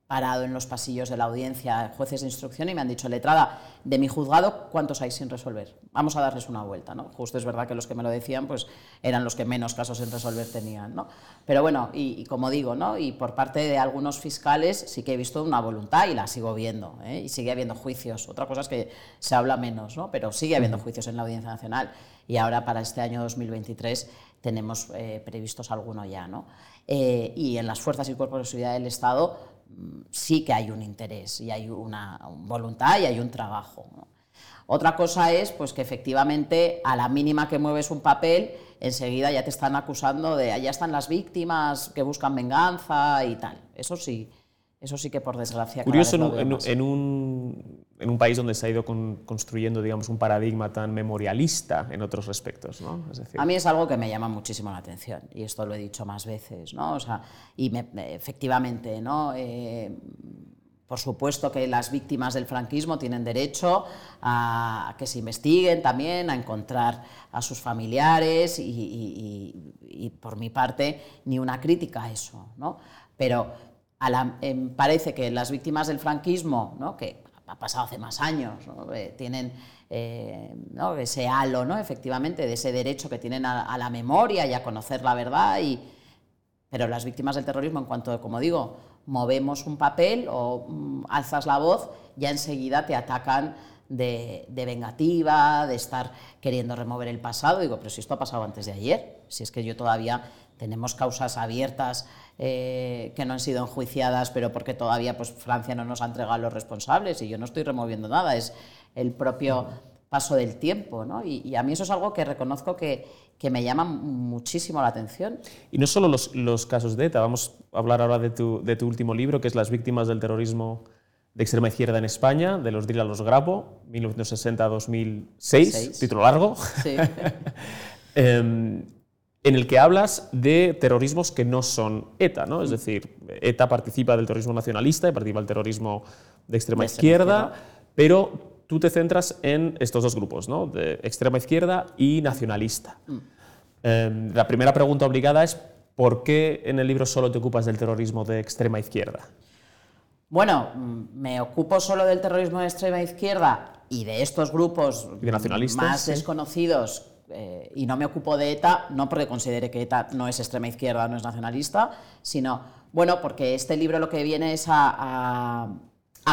parado en los pasillos de la audiencia jueces de instrucción y me han dicho, letrada, de mi juzgado, ¿cuántos hay sin resolver? Vamos a darles una vuelta, ¿no? Justo es verdad que los que me lo decían, pues eran los que menos casos sin resolver tenían, ¿no? Pero bueno, y, como digo, ¿no? Y por parte de algunos fiscales sí que he visto una voluntad y la sigo viendo, ¿eh? y sigue habiendo juicios. Otra cosa es que se habla menos, ¿no? Pero sigue habiendo juicios en la Audiencia Nacional y ahora para este año 2023 tenemos eh, previstos alguno ya, ¿no? Eh, y en las fuerzas y cuerpos de seguridad del Estado sí que hay un interés y hay una voluntad y hay un trabajo. Otra cosa es pues, que efectivamente a la mínima que mueves un papel, enseguida ya te están acusando de allá están las víctimas que buscan venganza y tal. Eso sí, eso sí que por desgracia. Curioso en, un, en, un, país donde se ha ido construyendo digamos, un paradigma tan memorialista en otros respectos. ¿no? A mí es algo que me llama muchísimo la atención y esto lo he dicho más veces. ¿no? O sea, y efectivamente, ¿no? Eh, por supuesto que las víctimas del franquismo tienen derecho a, que se investiguen también, a encontrar a sus familiares y, y por mi parte ni una crítica a eso. ¿no? Pero Em, parece que las víctimas del franquismo, que ha pasado hace más años, eh, tienen eh, ese halo, ¿no? efectivamente, de ese derecho que tienen a, la memoria y a conocer la verdad. Y, pero las víctimas del terrorismo, en cuanto, como digo, movemos un papel o mm, alzas la voz, ya enseguida te atacan de, de, vengativa, de estar queriendo remover el pasado. Digo, pero si esto ha pasado antes de ayer, si es que yo todavía tenemos causas abiertas eh, que no han sido enjuiciadas, pero porque todavía pues, Francia no nos ha entregado los responsables y yo no estoy removiendo nada, es el propio paso del tiempo. ¿no? Y, a mí eso es algo que reconozco que, que, me llama muchísimo la atención. Y no solo los, los, casos de ETA, vamos a hablar ahora de tu, de tu, último libro, que es Las víctimas del terrorismo de extrema izquierda en España, de los DIL a los Grapo, 1960-2006, título largo. Sí. [LAUGHS] eh, en el que hablas de terrorismos que no son ETA, ¿no? Es mm. decir, ETA participa del terrorismo nacionalista y participa del terrorismo de extrema, izquierda, pero tú te centras en estos dos grupos, ¿no? De extrema izquierda y nacionalista. Mm. Em, la primera pregunta obligada es ¿por qué en el libro solo te ocupas del terrorismo de extrema izquierda? Bueno, mm, me ocupo solo del terrorismo de extrema izquierda y de estos grupos más desconocidos eh, y no me ocupo de ETA, no porque considere que ETA no es extrema izquierda, no es nacionalista, sino, bueno, porque este libro lo que viene es a,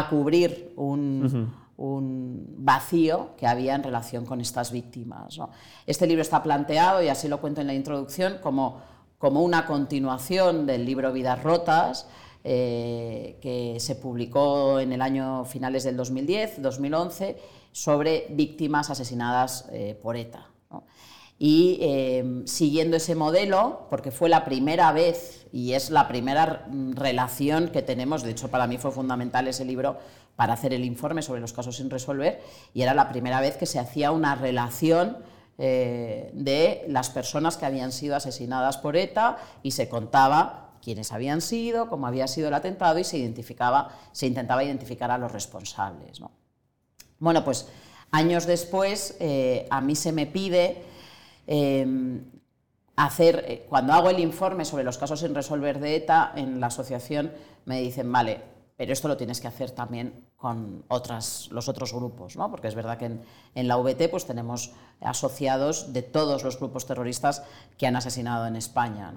cubrir un, vacío que había en relación con estas víctimas. Este libro está planteado, y así lo cuento en la introducción, como, como una continuación del libro Vidas Rotas, eh, que se publicó en el año finales del 2010, 2011, sobre víctimas asesinadas eh, por ETA. Y em, siguiendo ese modelo, porque fue la primera vez y es la primera relación que tenemos, de hecho para mí fue fundamental ese libro para hacer el informe sobre los casos sin resolver, y era la primera vez que se hacía una relación eh, de las personas que habían sido asesinadas por ETA y se contaba quiénes habían sido, cómo había sido el atentado y se, identificaba, se intentaba identificar a los responsables. Bueno, pues Años después, eh, a mí se me pide em, hacer, eh, cuando hago el informe sobre los casos sin resolver de ETA, en la asociación me dicen, vale, pero esto lo tienes que hacer también con otras, los otros grupos, ¿no? porque es verdad que en, la VT pues, tenemos asociados de todos los grupos terroristas que han asesinado en España.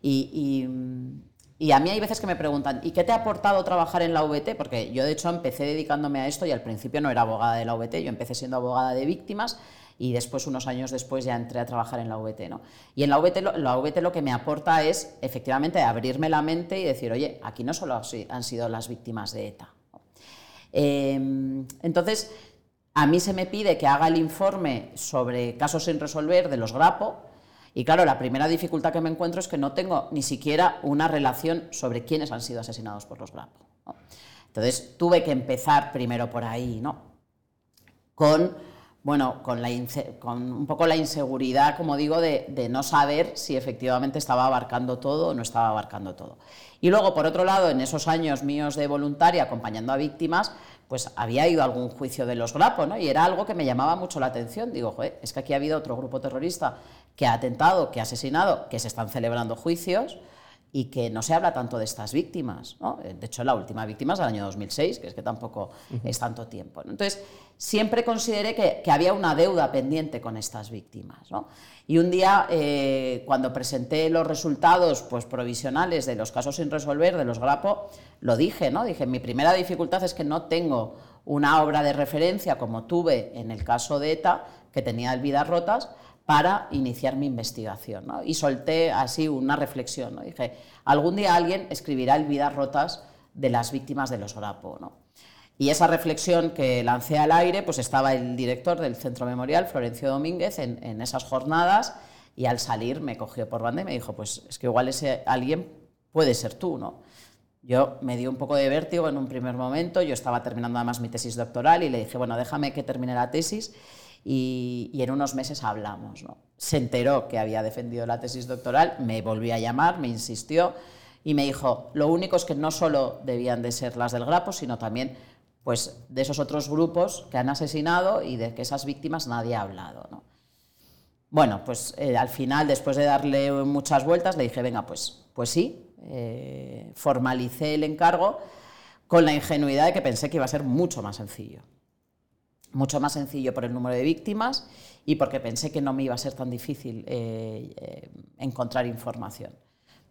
y, y a mí hay veces que me preguntan, ¿y qué te ha aportado trabajar en la VT? Porque yo de hecho empecé dedicándome a esto y al principio no era abogada de la VT, yo empecé siendo abogada de víctimas y después, unos años después, ya entré a trabajar en la VT. ¿no? Y en la VT, lo, la VT lo que me aporta es efectivamente abrirme la mente y decir, oye, aquí no solo han sido las víctimas de ETA. Em, entonces, a mí se me pide que haga el informe sobre casos sin resolver de los GRAPO, y claro, la primera dificultad que me encuentro es que no tengo ni siquiera una relación sobre quiénes han sido asesinados por los Grapo. Entonces tuve que empezar primero por ahí, ¿no? Con, bueno, con, la un poco la inseguridad, como digo, de, de, no saber si efectivamente estaba abarcando todo o no estaba abarcando todo. Y luego, por otro lado, en esos años míos de voluntaria acompañando a víctimas, pues había ido a algún juicio de los Grapo, ¿no? Y era algo que me llamaba mucho la atención. Digo, joder, es que aquí ha habido otro grupo terrorista que ha atentado, que ha asesinado, que se están celebrando juicios y que no se habla tanto de estas víctimas. De hecho, la última víctima es del año 2006, que es que tampoco es tanto tiempo. Entonces, siempre consideré que, había una deuda pendiente con estas víctimas. Y un día, eh, cuando presenté los resultados pues, provisionales de los casos sin resolver, de los Grapo, lo dije, ¿no? Dije, mi primera dificultad es que no tengo una obra de referencia como tuve en el caso de ETA, que tenía vidas rotas, para iniciar mi investigación. Y solté así una reflexión. ¿no? Dije, algún día alguien escribirá el Vidas Rotas de las víctimas de los Grapo. ¿no? Y esa reflexión que lancé al aire, pues estaba el director del Centro Memorial, Florencio Domínguez, en, esas jornadas, y al salir me cogió por banda y me dijo, pues es que igual ese alguien puede ser tú, ¿no? Yo me dio un poco de vértigo en un primer momento, yo estaba terminando además mi tesis doctoral y le dije, bueno, déjame que termine la tesis y, en unos meses hablamos. ¿no? Se enteró que había defendido la tesis doctoral, me volvió a llamar, me insistió y me dijo, lo único es que no solo debían de ser las del Grapo, sino también pues, de esos otros grupos que han asesinado y de que esas víctimas nadie ha hablado. ¿no? Bueno, pues eh, al final, después de darle muchas vueltas, le dije, venga, pues, pues sí, eh, formalicé el encargo con la ingenuidad de que pensé que iba a ser mucho más sencillo mucho más sencillo por el número de víctimas y porque pensé que no me iba a ser tan difícil eh, eh, encontrar información.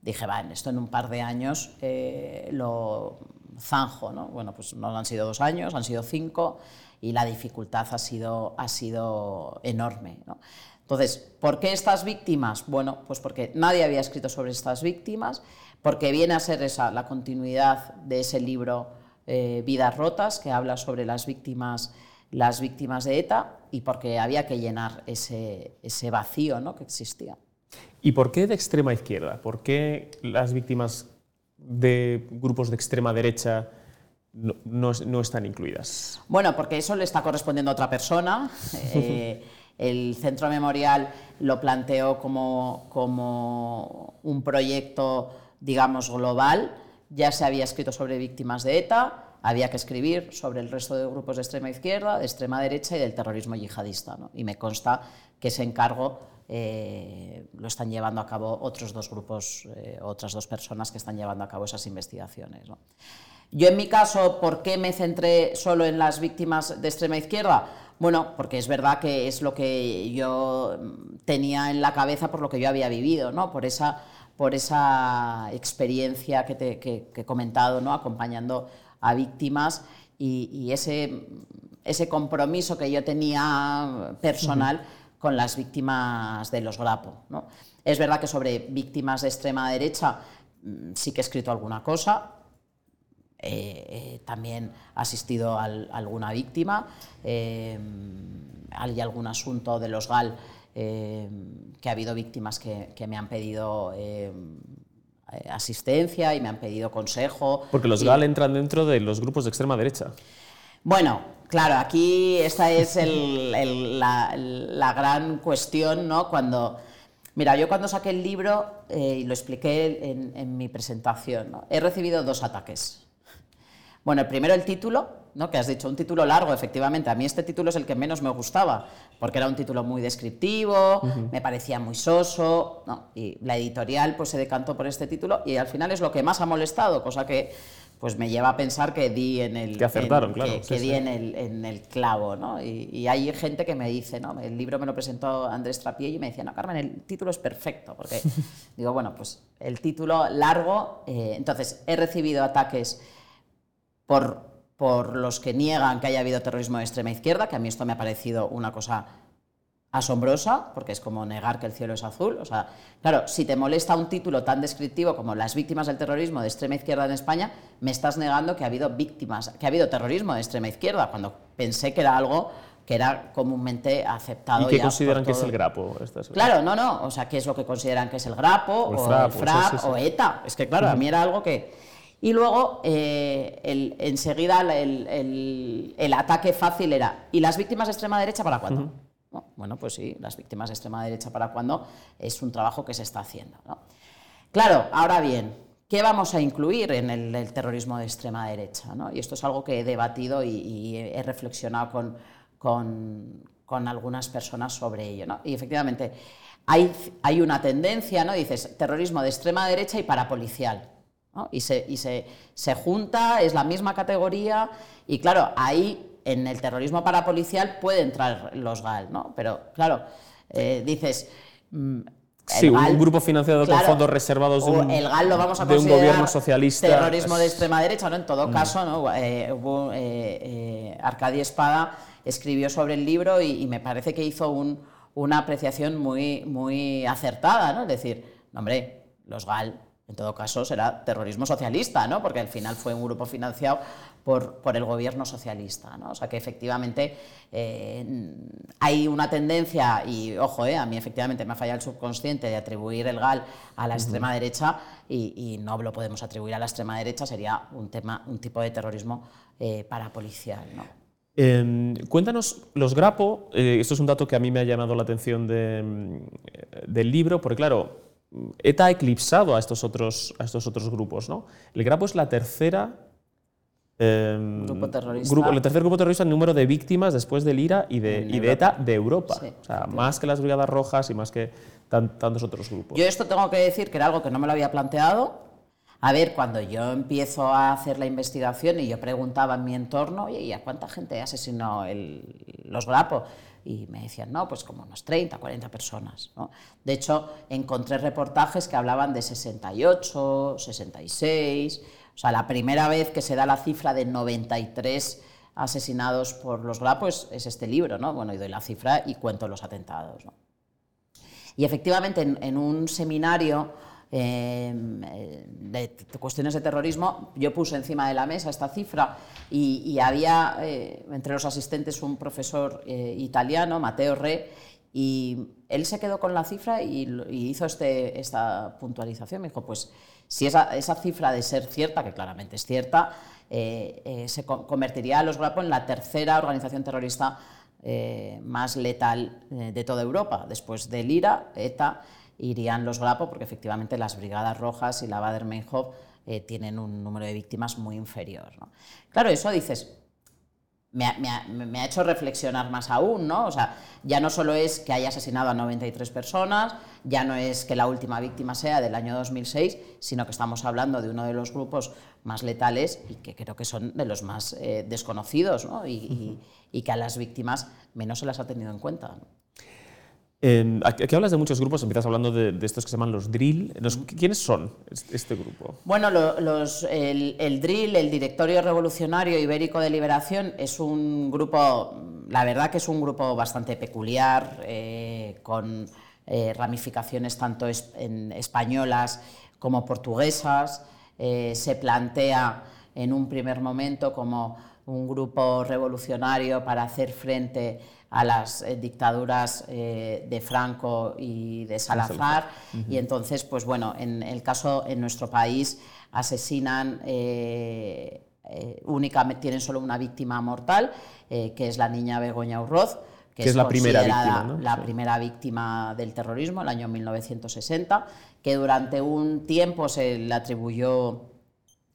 Dije, va, esto en un par de años eh, lo zanjo, ¿no? Bueno, pues no han sido dos años, han sido cinco y la dificultad ha sido, ha sido enorme. Entonces, ¿por qué estas víctimas? Bueno, pues porque nadie había escrito sobre estas víctimas, porque viene a ser esa la continuidad de ese libro Vidas Rotas, que habla sobre las víctimas las víctimas de ETA y porque había que llenar ese, ese vacío ¿no? que existía. ¿Y por qué de extrema izquierda? ¿Por qué las víctimas de grupos de extrema derecha no, no, están incluidas? Bueno, porque eso le está correspondiendo a otra persona. [LAUGHS] Eh, el Centro Memorial lo planteó como, como un proyecto, digamos, global. Ya se había escrito sobre víctimas de ETA, había que escribir sobre el resto de grupos de extrema izquierda, de extrema derecha y del terrorismo yihadista. Y me consta que ese encargo eh, lo están llevando a cabo otros dos grupos, eh, otras dos personas que están llevando a cabo esas investigaciones. Yo en mi caso, ¿por qué me centré solo en las víctimas de extrema izquierda? Bueno, porque es verdad que es lo que yo tenía en la cabeza por lo que yo había vivido, ¿no? por, esa, por esa experiencia que, que he comentado, ¿no? acompañando a víctimas y, ese, ese, compromiso que yo tenía personal con las víctimas de los Grapo. ¿no? Es verdad que sobre víctimas de extrema derecha mm, sí que he escrito alguna cosa, eh, también he asistido a, alguna víctima, eh, hay algún asunto de los GAL eh, que ha habido víctimas que, que me han pedido eh, asistencia y me han pedido consejo. Porque los GAL entran dentro de los grupos de extrema derecha. Bueno, claro, aquí esta es la, gran cuestión, ¿no? Cuando, mira, yo cuando saqué el libro, eh, y lo expliqué en, mi presentación, he recibido dos ataques. Bueno, primero el título, ¿no? que has dicho, un título largo, efectivamente. A mí este título es el que menos me gustaba, porque era un título muy descriptivo, me parecía muy soso, y la editorial pues, se decantó por este título y al final es lo que más ha molestado, cosa que pues me lleva a pensar que di en el, que acertaron, claro, que, di En, el, en el clavo. ¿no? Y, hay gente que me dice, ¿no? el libro me lo presentó Andrés Trapiello y me decía, no, Carmen, el título es perfecto, porque [LAUGHS] digo, bueno, pues el título largo, eh, entonces he recibido ataques por por los que niegan que haya habido terrorismo de extrema izquierda, que a mí esto me ha parecido una cosa asombrosa, porque es como negar que el cielo es azul. O sea, claro, si te molesta un título tan descriptivo como las víctimas del terrorismo de extrema izquierda en España, me estás negando que ha habido víctimas, que ha habido terrorismo de extrema izquierda, cuando pensé que era algo que era comúnmente aceptado. ¿Y qué consideran que es el grapo? Claro, no, no, o sea, ¿qué es lo que consideran que es el grapo, o el FRAP, o, ETA? Es que, claro, a mí era algo que y luego, eh, enseguida, el, ataque fácil era, ¿y las víctimas de extrema derecha para cuándo? bueno, pues sí, las víctimas de extrema derecha para cuándo es un trabajo que se está haciendo. Claro, ahora bien, ¿qué vamos a incluir en el, terrorismo de extrema derecha? Y esto es algo que he debatido y, he reflexionado con, con, algunas personas sobre ello. Y efectivamente, hay, hay una tendencia, ¿no? Dices, terrorismo de extrema derecha y parapolicial. ¿No? Y, se, y se, se junta, es la misma categoría, y claro, ahí en el terrorismo parapolicial puede entrar los GAL, ¿no? Pero claro, eh, dices. mm, Sí, un grupo financiado con claro, fondos reservados de un, el GAL lo vamos a de un gobierno socialista. terrorismo de extrema derecha, ¿no? En todo caso, ¿no? Eh, hubo, eh, eh, Arcadio Espada escribió sobre el libro y, y me parece que hizo un- una apreciación muy, muy acertada, ¿no? Es decir, hombre, los GAL, en todo caso, será terrorismo socialista, ¿no? Porque al final fue un grupo financiado por, por el gobierno socialista, ¿no? O sea que efectivamente eh, hay una tendencia, y ojo, eh, a mí efectivamente me ha fallado el subconsciente de atribuir el GAL a la extrema derecha y, y no lo podemos atribuir a la extrema derecha, sería un, tema, un tipo de terrorismo eh, parapolicial, ¿no? Eh, cuéntanos, los Grapo, eh, esto es un dato que a mí me ha llamado la atención de, mm, del libro, porque claro, ETA ha eclipsado a estos otros, a estos otros grupos. ¿no? El Grapo es la tercera... eh, Grupo terrorista. grupo- el tercer grupo terrorista en número de víctimas después del IRA y de, En y de ETA de Europa. Sí, o sea, más que las Brigadas Rojas y más que tan- tantos otros grupos. Yo esto tengo que decir que era algo que no me lo había planteado. A ver, cuando yo empiezo a hacer la investigación y yo preguntaba en mi entorno, oye, ¿y a cuánta gente asesinó el- los Grapo? Y me decían, no, pues como unos 30, 40 personas. ¿no? De hecho, encontré reportajes que hablaban de 68, 66. O sea, la primera vez que se da la cifra de 93 asesinados por los Grapo es, es este libro, ¿no? Bueno, y doy la cifra y cuento los atentados, ¿no? Y efectivamente, en, en un seminario eh, de, cuestiones de terrorismo, yo puse encima de la mesa esta cifra y, había eh, entre los asistentes un profesor eh, italiano, Matteo Re, y él se quedó con la cifra y, hizo este, esta puntualización. Me dijo, pues si esa, cifra de ser cierta, que claramente es cierta, se co- convertiría a los Grapo en la tercera organización terrorista más letal de toda Europa. Después del IRA, ETA, irían los Grapo, porque efectivamente las Brigadas Rojas y la Bader-Meinhof eh, tienen un número de víctimas muy inferior. ¿no? Claro, eso dices, me ha, me ha- me ha hecho reflexionar más aún, ¿no? O sea, ya no solo es que haya asesinado a 93 personas, ya no es que la última víctima sea del año 2006, sino que estamos hablando de uno de los grupos más letales y que creo que son de los más eh, desconocidos, ¿no? Y, y- y que a las víctimas menos se las ha tenido en cuenta. ¿no? Eh, aquí hablas de muchos grupos, empiezas hablando de, de estos que se llaman los drill. ¿Quiénes son es- este grupo? Bueno, lo- los- el, el DRIL, el Directorio Revolucionario Ibérico de Liberación, es un grupo, la verdad que es un grupo bastante peculiar, eh, con eh, ramificaciones tanto es- en españolas como portuguesas. Eh, se plantea en un primer momento como un grupo revolucionario para hacer frente a las eh, dictaduras eh, de Franco y de Salazar. Y entonces, pues bueno, en el caso en nuestro país asesinan eh, únicamente, tienen solo una víctima mortal, que es la niña Begoña Urroz, que, Que es la primera víctima, ¿no? la Sí. primera víctima del terrorismo, el año 1960, que durante un tiempo se le atribuyó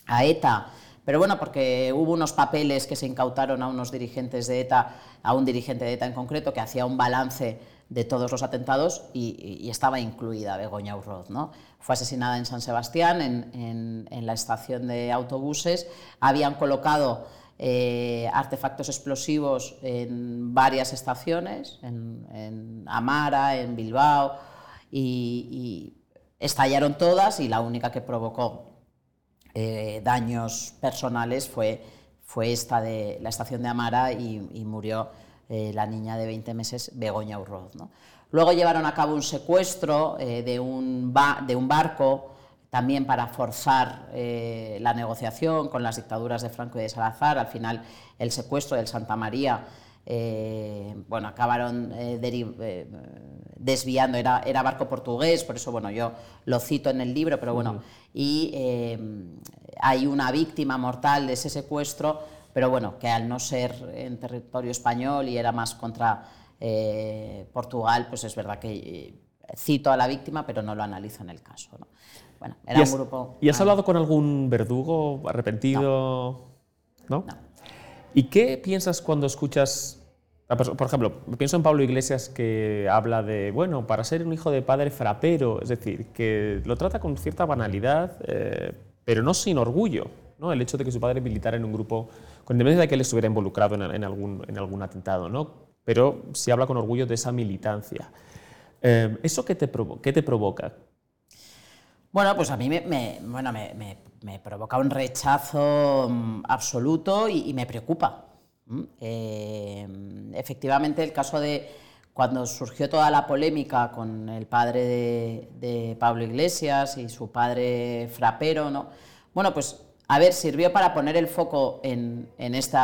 a ETA, pero bueno, porque hubo unos papeles que se incautaron a unos dirigentes de ETA, a un dirigente de ETA en concreto, que hacía un balance de todos los atentados y, estaba incluida Begoña Urroz. ¿no? Fue asesinada en San Sebastián, en, la estación de autobuses. Habían colocado eh, artefactos explosivos en varias estaciones, en, Amara, en Bilbao, y estallaron todas y la única que provocó eh, daños personales fue, fue esta de la estación de Amara y, murió eh, la niña de 20 meses, Begoña Urroz. ¿no? Luego llevaron a cabo un secuestro eh, de, un de un barco también para forzar la negociación con las dictaduras de Franco y de Salazar. Al final, el secuestro del Santa María, eh, bueno, acabaron eh, eh, desviando, era, era barco portugués, por eso, bueno, yo lo cito en el libro, pero bueno, y eh, hay una víctima mortal de ese secuestro, pero bueno, que al no ser en territorio español y era más contra eh, Portugal, pues es verdad que eh, cito a la víctima, pero no lo analizo en el caso. ¿no? Bueno, era ¿Y has, un grupo... ¿y has hablado con algún verdugo arrepentido? ¿No? No. ¿Y qué piensas cuando escuchas por ejemplo, pienso en Pablo Iglesias que habla de, bueno, para ser un hijo de padre frapero, es decir, que lo trata con cierta banalidad, eh, pero no sin orgullo, ¿no? El hecho de que su padre militara en un grupo, con independencia de que él estuviera involucrado en, algún, en algún atentado, ¿no? Pero sí habla con orgullo de esa militancia. Eh, ¿Eso qué te, qué te provoca? Bueno, pues a mí me, bueno, me, provoca un rechazo mm, absoluto y, me preocupa. Eh, efectivamente, el caso de cuando surgió toda la polémica con el padre de, Pablo Iglesias y su padre Frapero, ¿no? Bueno, pues a ver, sirvió para poner el foco en, en este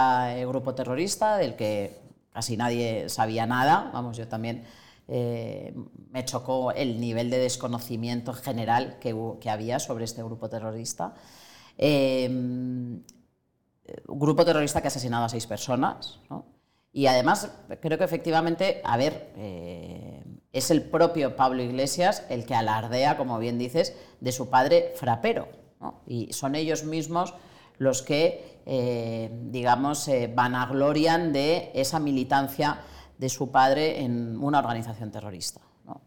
grupo terrorista del que casi nadie sabía nada. Vamos, yo también eh, me chocó el nivel de desconocimiento general que, había sobre este grupo terrorista. eh, grupo terrorista que ha asesinado a seis personas. Y además, creo que efectivamente, a ver, eh, es el propio Pablo Iglesias el que alardea, como bien dices, de su padre frapero. Y son ellos mismos los que, digamos, vanaglorian de esa militancia de su padre en una organización terrorista.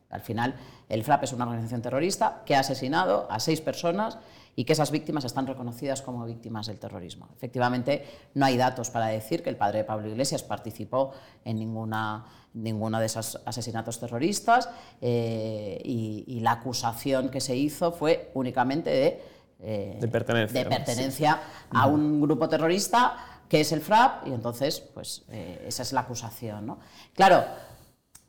Al final, el FRAP es una organización terrorista que ha asesinado a seis personas y que esas víctimas están reconocidas como víctimas del terrorismo. Efectivamente, no hay datos para decir que el padre de Pablo Iglesias participó en ninguna, ninguno de esos asesinatos terroristas eh, y, la acusación que se hizo fue únicamente de, eh, de pertenencia, de pertenencia a un grupo terrorista qué es el FRAP y entonces, pues eh, esa es la acusación. ¿no? Claro,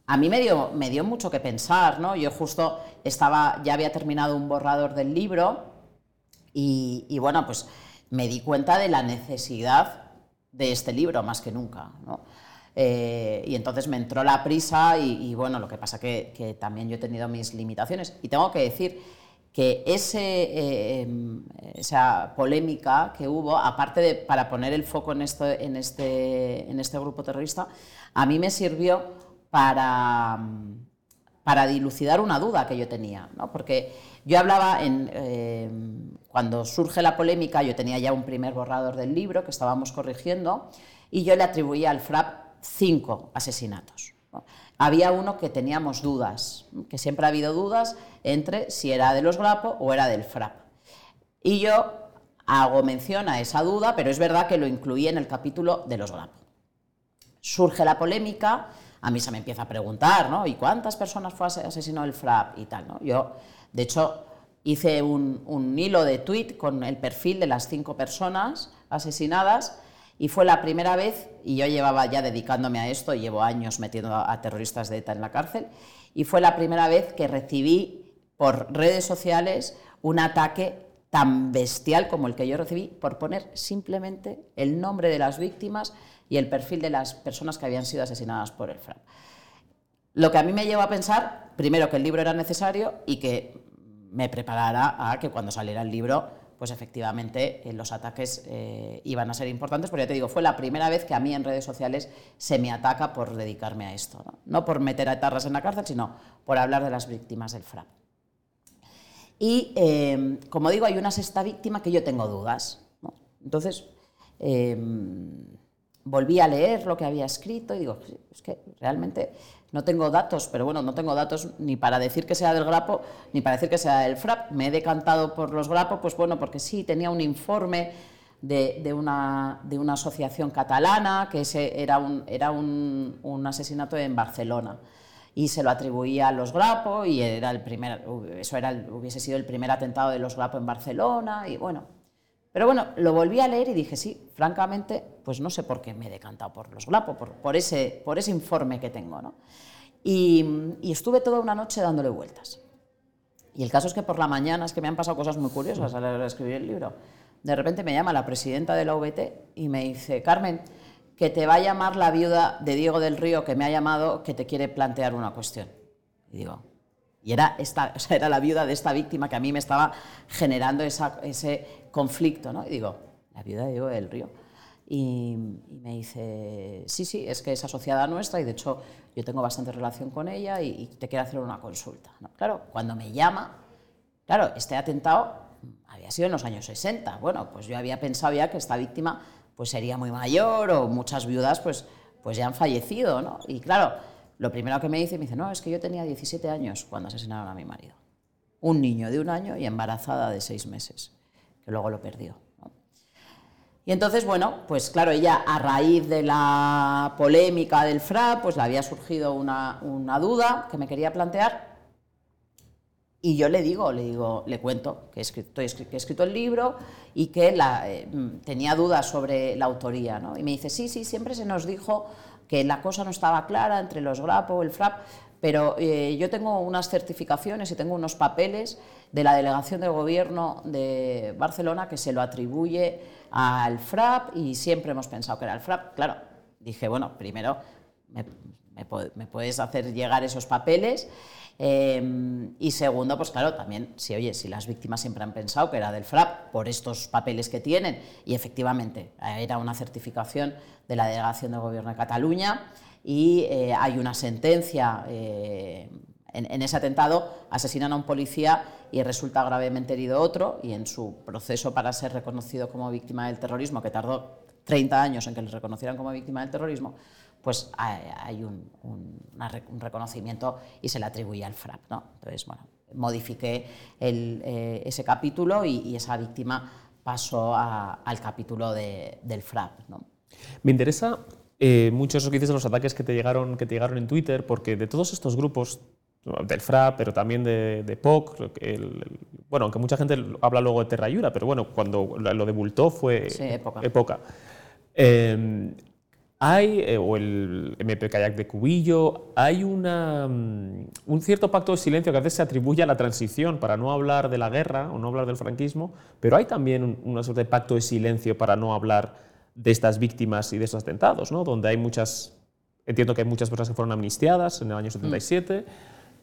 a mí me dio, me dio mucho que pensar, ¿no? Yo justo estaba, ya había terminado un borrador del libro y, bueno, pues me di cuenta de la necesidad de este libro más que nunca, ¿no? Eh, y entonces me entró la prisa y, bueno, lo que pasa que, que también yo he tenido mis limitaciones. Y tengo que decir que ese, eh, em, esa polémica que hubo, aparte de para poner el foco en, esto, en, este, en este grupo terrorista, a mí me sirvió para, para dilucidar una duda que yo tenía, ¿no? porque yo hablaba en, em, cuando surge la polémica, yo tenía ya un primer borrador del libro que estábamos corrigiendo y yo le atribuía al FRAP cinco asesinatos. Había uno que teníamos dudas, que siempre ha habido dudas entre si era de los Grapo o era del FRAP. Y yo hago mención a esa duda, pero es verdad que lo incluí en el capítulo de los Grapo. Surge la polémica, a mí se me empieza a preguntar, ¿no? ¿Y cuántas personas fue asesinado el FRAP y tal, ¿no? Yo, de hecho, hice un, un hilo de tweet con el perfil de las cinco personas asesinadas y fue la primera vez, y yo llevaba ya dedicándome a esto, llevo años metiendo a terroristas de ETA en la cárcel, y fue la primera vez que recibí por redes sociales un ataque tan bestial como el que yo recibí por poner simplemente el nombre de las víctimas y el perfil de las personas que habían sido asesinadas por el FRAP. Lo que a mí me llevó a pensar, primero, que el libro era necesario y que me preparara a que cuando saliera el libro pues efectivamente eh, los ataques eh, iban a ser importantes, porque ya te digo, fue la primera vez que a mí en redes sociales se me ataca por dedicarme a esto, no, por meter a en la cárcel, sino por hablar de las víctimas del FRAP. Y, em, como digo, hay una sexta víctima que yo tengo dudas. Entonces, em, volví a leer lo que había escrito y digo, es que realmente no tengo datos, pero bueno, no tengo datos ni para decir que sea del Grapo, ni para decir que sea del FRAP. Me he decantado por los Grapo, pues bueno, porque sí, tenía un informe de, una, de una, asociación catalana, que ese era, un, era un, un, asesinato en Barcelona. Y se lo atribuía a los Grapo, y era el primer, eso hubiese sido el primer atentado de los Grapo en Barcelona, y bueno. Pero bueno, lo volví a leer y dije, sí, francamente, pues no sé por qué me he decantado por los Glapo, por, ese, por ese informe que tengo. ¿no? Y, estuve toda una noche dándole vueltas. Y el caso es que por la mañana, es que me han pasado cosas muy curiosas al escribir el libro. De repente me llama la presidenta de la VT y me dice, Carmen, que te va a llamar la viuda de Diego del Río, que me ha llamado, que te quiere plantear una cuestión. Y digo, y era, esta, era la viuda de esta víctima que a mí me estaba generando ese conflicto. ¿no? Y digo, la viuda de Diego del Río. Y, me dice, sí, sí, es que es asociada nuestra y de hecho yo tengo bastante relación con ella y, te quiere hacer una consulta. Claro, cuando me llama, claro, este atentado había sido en los años 60. Bueno, pues yo había pensado ya que esta víctima pues sería muy mayor o muchas viudas pues, pues ya han fallecido, ¿no? Y claro, lo primero que me dice, me dice, no, es que yo tenía 17 años cuando asesinaron a mi marido. Un niño de un año y embarazada de seis meses, que luego lo perdió. Y entonces, bueno, pues claro, ella a raíz de la polémica del FRA, pues le había surgido una, duda que me quería plantear. Y yo le digo, le digo, le cuento que he escrito, que he escrito el libro y que la, eh, tenía dudas sobre la autoría. ¿no? Y me dice, sí, sí, siempre se nos dijo que la cosa no estaba clara entre los GRAPO, el FRAP, pero eh, yo tengo unas certificaciones y tengo unos papeles de la delegación del gobierno de Barcelona que se lo atribuye al FRAP y siempre hemos pensado que era el FRAP. Claro, dije, bueno, primero me, puedes hacer llegar esos papeles. Em, y segundo, pues claro, también, si oye, si las víctimas siempre han pensado que era del FRAP por estos papeles que tienen, y efectivamente era una certificación de la Delegación del Gobierno de Cataluña, y eh, hay una sentencia eh, en, ese atentado asesinan a un policía y resulta gravemente herido otro, y en su proceso para ser reconocido como víctima del terrorismo, que tardó 30 años en que le reconocieran como víctima del terrorismo, pues hay un, reconocimiento y se le atribuye al FRAP. ¿no? Entonces, bueno, modifiqué eh, ese capítulo y, esa víctima pasó al capítulo del FRAP. ¿no? Me interesa eh, mucho eso que dices de los ataques que te, llegaron, que te llegaron en Twitter, porque de todos estos grupos del FRA, pero también de, POC. bueno, aunque mucha gente habla luego de Terrayura, pero bueno, cuando lo de Bultó fue época. Em, hay, eh, o el MP Kayak de Cubillo, hay una, mm, un cierto pacto de silencio que a veces se atribuye a la transición para no hablar de la guerra o no hablar del franquismo, pero hay también una suerte de pacto de silencio para no hablar de estas víctimas y de estos atentados, ¿no? donde hay muchas, entiendo que hay muchas personas que fueron amnistiadas en el año 77.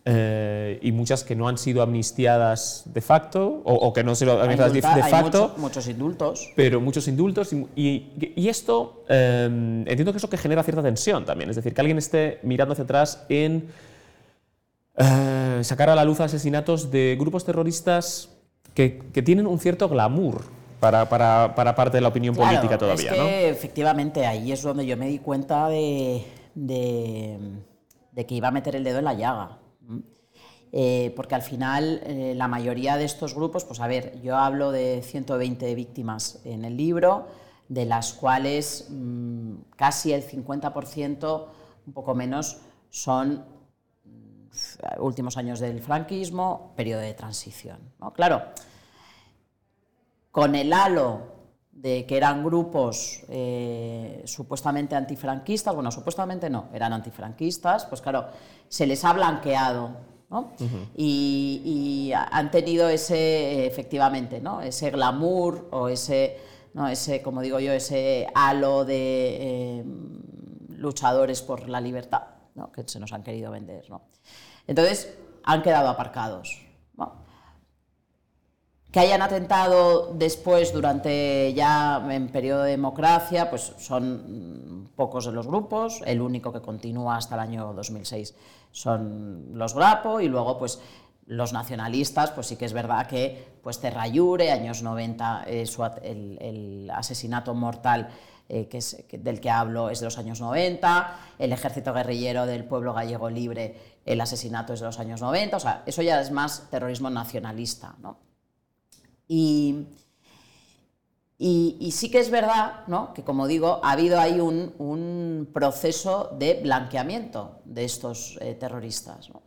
Eh, y muchas que no han sido amnistiadas de facto o, que no han sido amnistiadas de, facto. muchos indultos. Pero muchos indultos. Y, y, esto em, entiendo que es lo que genera cierta tensión también. Es decir, que alguien esté mirando hacia atrás en eh, sacar a la luz asesinatos de grupos terroristas que, que tienen un cierto glamour. Para, para, para parte de la opinión política todavía. Es que efectivamente ahí es donde yo me di cuenta de, de, de que iba a meter el dedo en la llaga. Eh, porque al final eh, la mayoría de estos grupos, pues a ver, yo hablo de 120 víctimas en el libro, de las cuales mm, casi el 50%, un poco menos, son mm, últimos años del franquismo, periodo de transición. Claro, con el halo de que eran grupos eh, supuestamente antifranquistas, bueno, supuestamente no, eran antifranquistas, pues claro, se les ha blanqueado y, han tenido ese, efectivamente, ¿no? ese glamour o ese, ¿no? ese, como digo yo, ese halo de eh, luchadores por la libertad que se nos han querido vender. Entonces, han quedado aparcados. Que hayan atentado después, durante ya en periodo de democracia, pues son pocos de los grupos. El único que continúa hasta el año 2006 son los Grapo y luego pues los nacionalistas, pues sí que es verdad que pues Terrayure, años 90, eh, el, asesinato mortal eh, que es, del que hablo es de los años 90, el ejército guerrillero del pueblo gallego libre, el asesinato es de los años 90, o sea, eso ya es más terrorismo nacionalista. ¿no? Y, sí que es verdad que, como digo, ha habido ahí un, proceso de blanqueamiento de estos eh, terroristas. ¿no?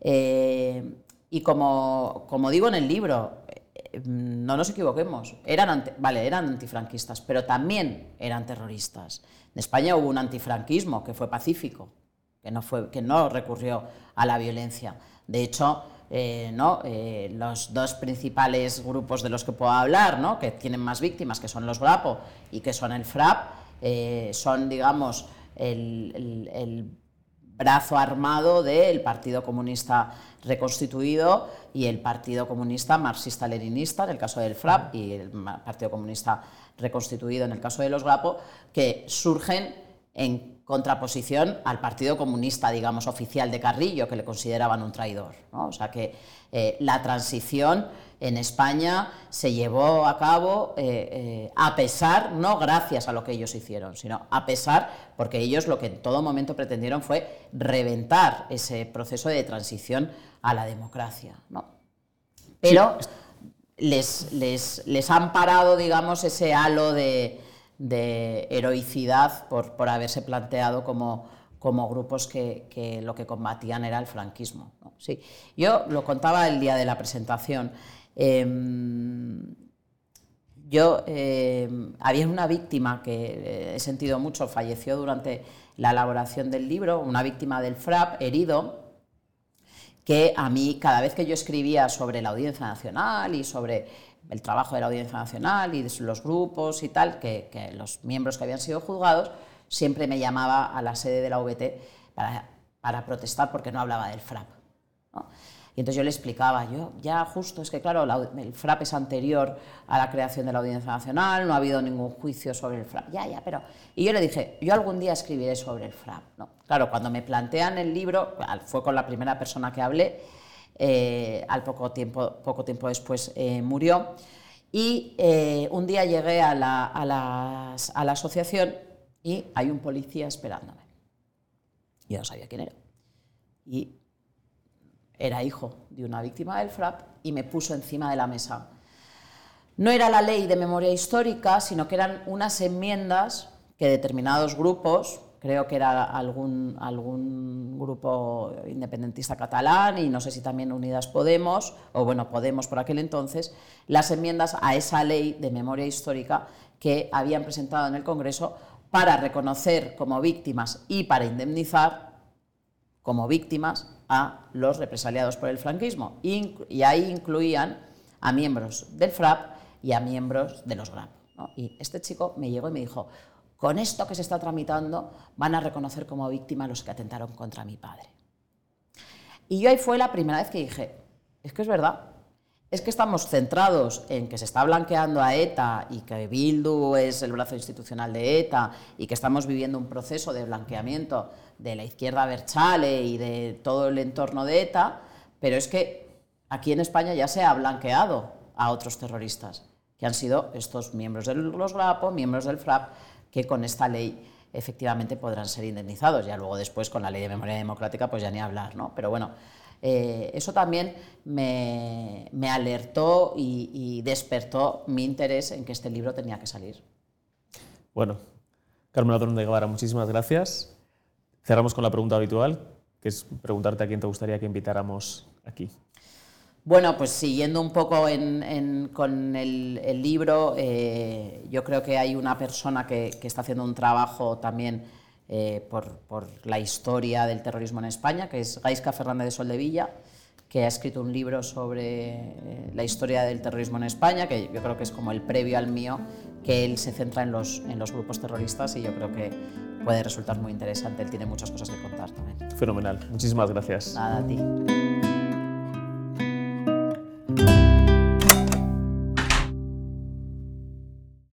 Eh, y como, digo en el libro, eh, no nos equivoquemos, eran, vale, eran antifranquistas, pero también eran terroristas. En España hubo un antifranquismo que fue pacífico, que no, fue, que no recurrió a la violencia. De hecho, eh, ¿no? Eh, los dos principales grupos de los que puedo hablar, ¿no? que tienen más víctimas, que son los GRAPO y que son el FRAP, eh, son, digamos, el, brazo armado del Partido Comunista reconstituido y el Partido Comunista marxista-leninista, en el caso del FRAP, y el Partido Comunista reconstituido en el caso de los GRAPO, que surgen en contraposición al Partido Comunista, digamos, oficial de Carrillo, que le consideraban un traidor. O sea que eh, la transición en España se llevó a cabo eh, eh, a pesar, no gracias a lo que ellos hicieron, sino a pesar, porque ellos lo que en todo momento pretendieron fue reventar ese proceso de transición a la democracia. ¿no? Pero les, les, han parado, digamos, ese halo de, heroicidad por, por haberse planteado como como grupos que, lo que combatían era el franquismo. Sí. Yo lo contaba el día de la presentación. Em, yo em, había una víctima que eh, he sentido mucho, falleció durante la elaboración del libro, una víctima del FRAP, herido, que a mí cada vez que yo escribía sobre la Audiencia Nacional y sobre el trabajo de la Audiencia Nacional y de los grupos y tal, que los miembros que habían sido juzgados, siempre me llamaba a la sede de la VT para, protestar porque no hablaba del FRAP. Y entonces yo le explicaba, yo ya justo, es que claro, el FRAP es anterior a la creación de la Audiencia Nacional, no ha habido ningún juicio sobre el FRAP. Ya, ya, pero... Y yo le dije, yo algún día escribiré sobre el FRAP. ¿no? Claro, cuando me plantean el libro, fue con la primera persona que hablé, eh, al poco tiempo, poco tiempo después eh, murió, y eh, un día llegué a la, asociación y hay un policía esperándome. Yo no sabía quién era. Y era hijo de una víctima del FRAP y me puso encima de la mesa. No era la ley de memoria histórica, sino que eran unas enmiendas que determinados grupos, creo que era algún, algún grupo independentista catalán y no sé si también Unidas Podemos, o bueno, Podemos por aquel entonces, las enmiendas a esa ley de memoria histórica que habían presentado en el Congreso para reconocer como víctimas y para indemnizar como víctimas a los represaliados por el franquismo. Y, ahí incluían a miembros del FRAP y a miembros de los GRAP. Y este chico me llegó y me dijo, con esto que se está tramitando van a reconocer como víctimas los que atentaron contra mi padre. Y yo ahí fue la primera vez que dije, es que es verdad, es que estamos centrados en que se está blanqueando a ETA y que Bildu es el brazo institucional de ETA y que estamos viviendo un proceso de blanqueamiento de la izquierda Berchale y de todo el entorno de ETA, pero es que aquí en España ya se ha blanqueado a otros terroristas, que han sido estos miembros de los GRAPO, miembros del FRAP, que con esta ley efectivamente podrán ser indemnizados. Ya luego después con la ley de memoria democrática pues ya ni hablar, ¿no? Pero bueno, eh, eso también me, alertó y, despertó mi interés en que este libro tenía que salir. Bueno, Carmen Ladrón de Guevara, muchísimas gracias. Cerramos con la pregunta habitual, que es preguntarte a quién te gustaría que invitáramos aquí. Bueno, pues siguiendo un poco con el, libro, eh, yo creo que hay una persona que, que está haciendo un trabajo también eh, por, la historia del terrorismo en España, que es Gaisca Fernández de Soldevilla, que ha escrito un libro sobre eh, la historia del terrorismo en España, que yo creo que es como el previo al mío, que él se centra en los, en los grupos terroristas y yo creo que puede resultar muy interesante. Él tiene muchas cosas que contar también. Fenomenal. Muchísimas gracias. Nada, a ti.